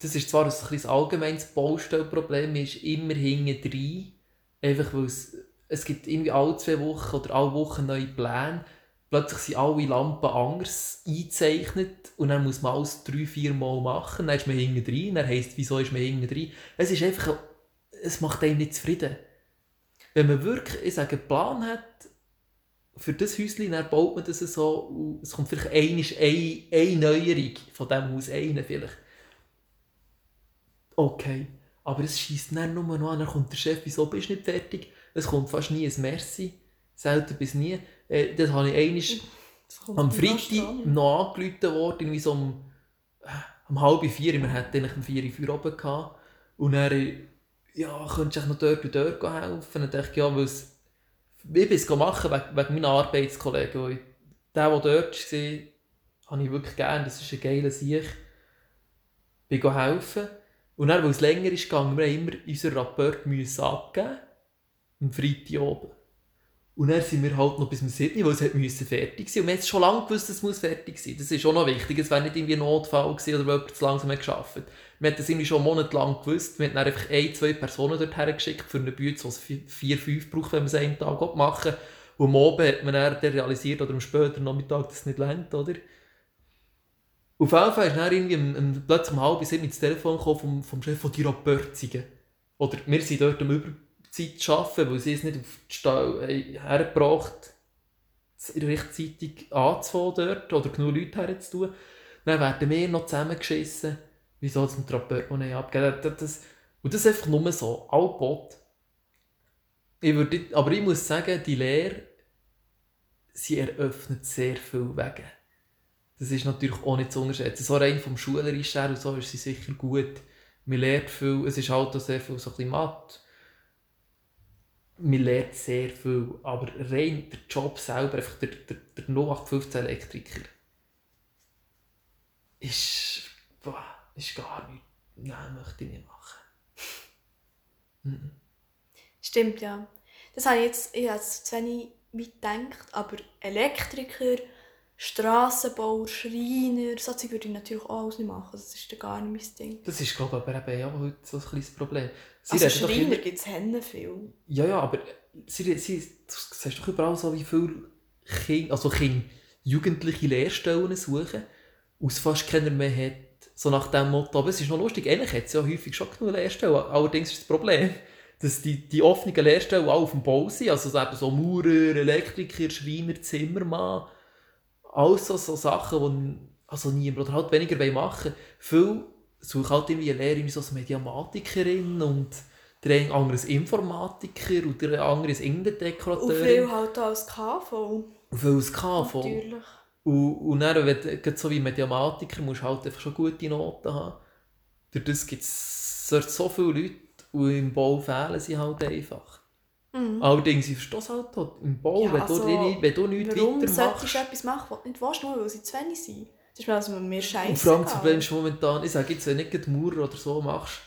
das ist zwar ein allgemeines Baustellproblem, man ist immer hinten drin, einfach weil es, es gibt irgendwie alle zwei Wochen oder alle Wochen neue Pläne. Plötzlich sind alle Lampen anders eingezeichnet und dann muss man alles drei, vier Mal machen, dann ist man hinten drin, dann heisst, wieso ist man hinten drin. Es ist einfach, es macht einem nicht zufrieden. Wenn man wirklich, ich sage, einen Plan hat, für das Häuschen, dann baut man das so, und es kommt vielleicht eine, eine, Neuerung von diesem Haus, eine vielleicht. Okay, aber es schießt dann nur noch an, dann kommt der Chef, wieso bist du nicht fertig? Es kommt fast nie ein Merci, selten bis nie. Äh, das habe ich einmal am Freitag noch angerufen worden, irgendwie so um, äh, um halb vier, wir hatten eigentlich um vier Uhr oben gehabt. Und dann, ja, könntest du noch dort und dort helfen? Und dann dachte ich, ja, weil es ich es machen wegen, wegen meiner Arbeitskollegen. Weil der, der dort war, habe ich wirklich gerne. Das ist ein geiler Sieg. Ich bin helfen. Und dann, weil es länger ist gegangen, wir immer unseren Rapport abgeben Am Freitag oben. Und dann sind wir halt noch bis zum 7, weil es müssen fertig sein. Und wir haben schon lange gewusst, dass es fertig sein muss. Das ist auch noch wichtig. Es wäre nicht irgendwie ein Notfall gewesen oder jemand zu langsam geschafft. Wir haben das irgendwie schon monatelang gewusst. Wir haben dann einfach ein, zwei Personen dorthin geschickt für eine Bühne, die es vier, fünf braucht, wenn man es einen Tag machen. Und am Abend hat man dann realisiert, oder am späteren Nachmittag, dass es nicht lernt, oder? Auf jeden Fall ist dann irgendwie um, um, plötzlich um halb sieben ins Telefon gekommen vom, vom Chef von Dira Börzingen. Oder wir sind dort am Über Zeit zu arbeiten, weil sie es nicht auf die Stelle hergebracht rechtzeitig anzufangen dort oder genug Leute herzutun. Dann werden wir noch zusammengeschissen, wieso das mit der Portemonnaie abgeben. Das, das, und das ist einfach nur so, würde, aber ich muss sagen, die Lehre, sie eröffnet sehr viele Wege. Das ist natürlich auch nicht zu unterschätzen. So rein vom Schulerischen her und so ist sie sicher gut. Man lernt viel, es ist halt auch sehr viel so ein bisschen Mathe man lernt sehr viel, aber rein der Job selber, einfach der, der, der 0815 Elektriker, ist, boah, ist gar nichts. Nein, möchte ich nicht machen. Mhm. Stimmt, ja. Das habe ich jetzt, ich habe jetzt zu wenig weit gedacht, aber Elektriker, Strassenbauer, Schreiner, so Zeug würde ich natürlich auch alles nicht machen. Das ist gar nicht mein Ding. Das ist, glaube ich, aber eben auch heute so ein kleines Problem. Sie also Schreiner gibt es Hände viel. Ja, ja, aber sie, sie, du siehst doch überall so, wie viele Kinder, also Kinder, jugendliche Lehrstellen suchen, aus fast keiner mehr hat, so nach dem Motto. Aber es ist noch lustig, eigentlich hat es ja häufig schon genug Lehrstellen, allerdings ist das Problem, dass die, die offenen Lehrstellen auch auf dem Bau sind, also eben so Maurer, Elektriker, Schreiner, Zimmermann, alles so, so Sachen, die also niemand oder halt weniger machen wollen. Viele suche halt irgendwie eine Lehrerin als Mediamatikerin und der andere als Informatiker und der andere als Innendekorateur. Und viel halt als KV. Und viel als KV. Natürlich. Und, und dann, wenn du so wie Mediamatiker musst du halt einfach schon gute Noten haben. Durch das gibt es so viele Leute und im Bau fehlen sie halt einfach. Mhm. Allerdings, ich verstehe es halt im Bau, ja, wenn, also, du, wenn du nichts warum weitermachst... Warum solltest du etwas machen, was du nicht willst, nur weil sie zu wenig sind? Das ist mir also mir scheiße. Und vor allem das Problem ist momentan, ich sage jetzt, wenn du nicht Maurer oder so machst,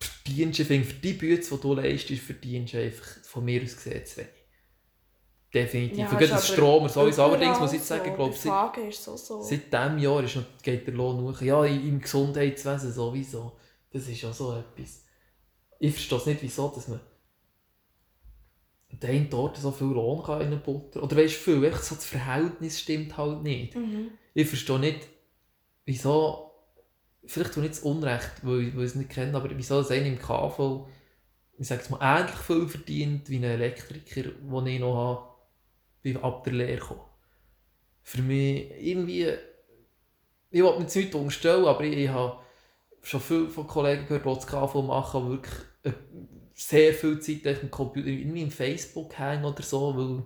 verdienst du, für die Bütze, die du leistest, verdienst du einfach von mir aus gesehen zu wenig. Definitiv. Ja, Für das Strom sowieso. Allerdings muss ich sagen, so. glaube, seit, so, so. seit diesem Jahr ist noch, geht der Lohn hoch. Ja, im Gesundheitswesen sowieso. Das ist ja so etwas. Ich verstehe es nicht, wieso, dass man den dort so viel Lohn kann in den Butter. Oder weißt du, viel, echt so das Verhältnis stimmt halt nicht. Mhm. Ich verstehe nicht, wieso, vielleicht tue ich nicht Unrecht, weil, ich es nicht kenne, aber wieso das einer im KV, ich sage es mal, ähnlich viel verdient wie ein Elektriker, den ich noch habe, ab der Lehre gekommen. Für mich irgendwie, ich will mir jetzt nicht unterstellen, aber ich, habe schon viele von Kollegen gehört, die das KV machen, wirklich sehr viel Zeit dem Computer, irgendwie im Facebook hängen oder so, weil,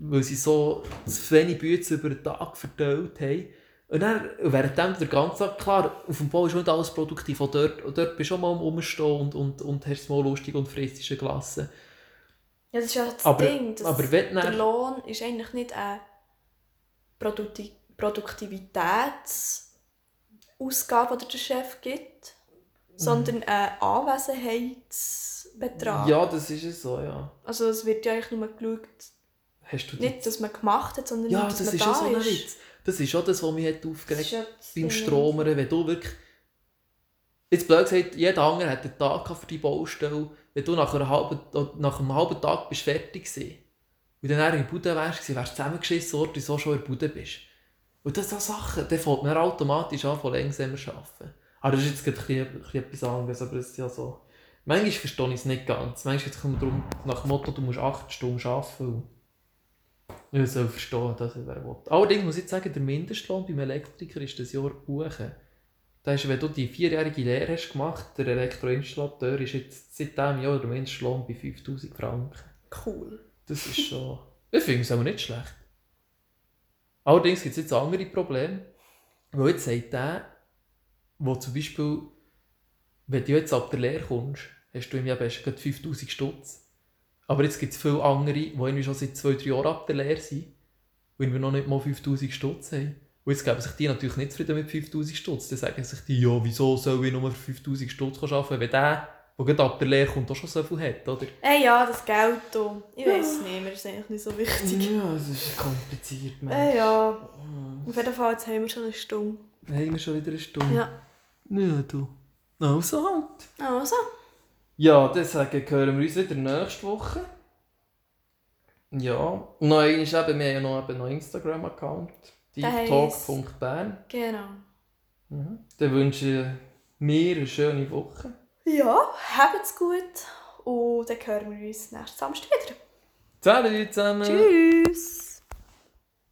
weil sie so zu wenig Bücher über den Tag verteilt haben. Und dann, während der ganze Tag, klar, auf dem Bau ist nicht alles produktiv, auch dort, auch dort bist du schon mal am Rumstehen und, und, und hast es mal lustig und frisst eine Klasse. Ja, das ist ja das aber, Ding, dass aber wenn der Lohn ist eigentlich nicht eine Produkti Produktivitätsausgabe, die der Chef gibt, sondern ein Anwesenheitsbetrag. Ja, das ist es so, ja. Also es wird ja eigentlich nur geschaut, Hast du nicht, dass man gemacht hat, sondern ja, nur, dass das man ist da so Witz. Das ist schon das, was mich hat aufgeregt hat beim Stromern, wenn du wirklich... Jetzt blöd gesagt, jeder andere hat einen Tag für die Baustelle. Wenn du nach, einer halben, nach einem halben Tag bist fertig warst, und dann in der Bude wärst, wärst du zusammengeschissen worden, wieso schon in der Bude bist. Und das sind Sachen, dann fängt man automatisch an, von langsamer zu arbeiten. Aber das ist jetzt gerade ein bisschen etwas anderes, aber es ist ja so... Manchmal verstehe ich es nicht ganz. Manchmal geht es darum, nach dem Motto, du musst 8 Stunden arbeiten. Ich soll verstehen, dass ich wer will. Allerdings muss ich jetzt sagen, der Mindestlohn beim Elektriker ist das Jahr hoch. Das ist, wenn du die vierjährige Lehre hast gemacht, der Elektroinstallateur ist jetzt seit diesem Jahr der Mindestlohn bei 5000 Franken. Cool. Das ist schon... ich finde es aber nicht schlecht. Allerdings gibt es jetzt andere Probleme. Weil jetzt sagt der, wo zum Beispiel, wenn du jetzt ab der Lehre kommst, hast du im Jahr best 5000 Stutz. Aber jetzt gibt es viele andere, die irgendwie schon seit zwei, drei Jahren ab der Lehre sind, und wir noch nicht mal 5000 Stutz haben. Und jetzt geben sich die natürlich nicht zufrieden mit 5000 Stutz. Dann sagen sich die, ja, wieso soll ich nur für 5000 Stutz arbeiten, wenn der, der gerade ab der Lehre kommt, auch schon so viel hat, oder? Äh, ja, das Geld da. Ich weiß es nicht, mir ist eigentlich nicht so wichtig. Ja, es ist kompliziert, Mensch. Äh, ja. Auf jeden Fall, jetzt haben wir schon eine Stunde. Haben wir schon wieder eine Stunde? Ja. Ja, du. Also halt. Also. Ja, dann sagen, hören wir uns wieder nächste Woche. Ja. Und noch einmal, eben, wir haben ja noch einen Instagram-Account. Deeptalk.bern. Genau. Mhm. Dann wünsche ich mir eine schöne Woche. Ja, habt's gut. Und dann hören wir uns nächsten Samstag wieder. Salut zusammen! Tschüss.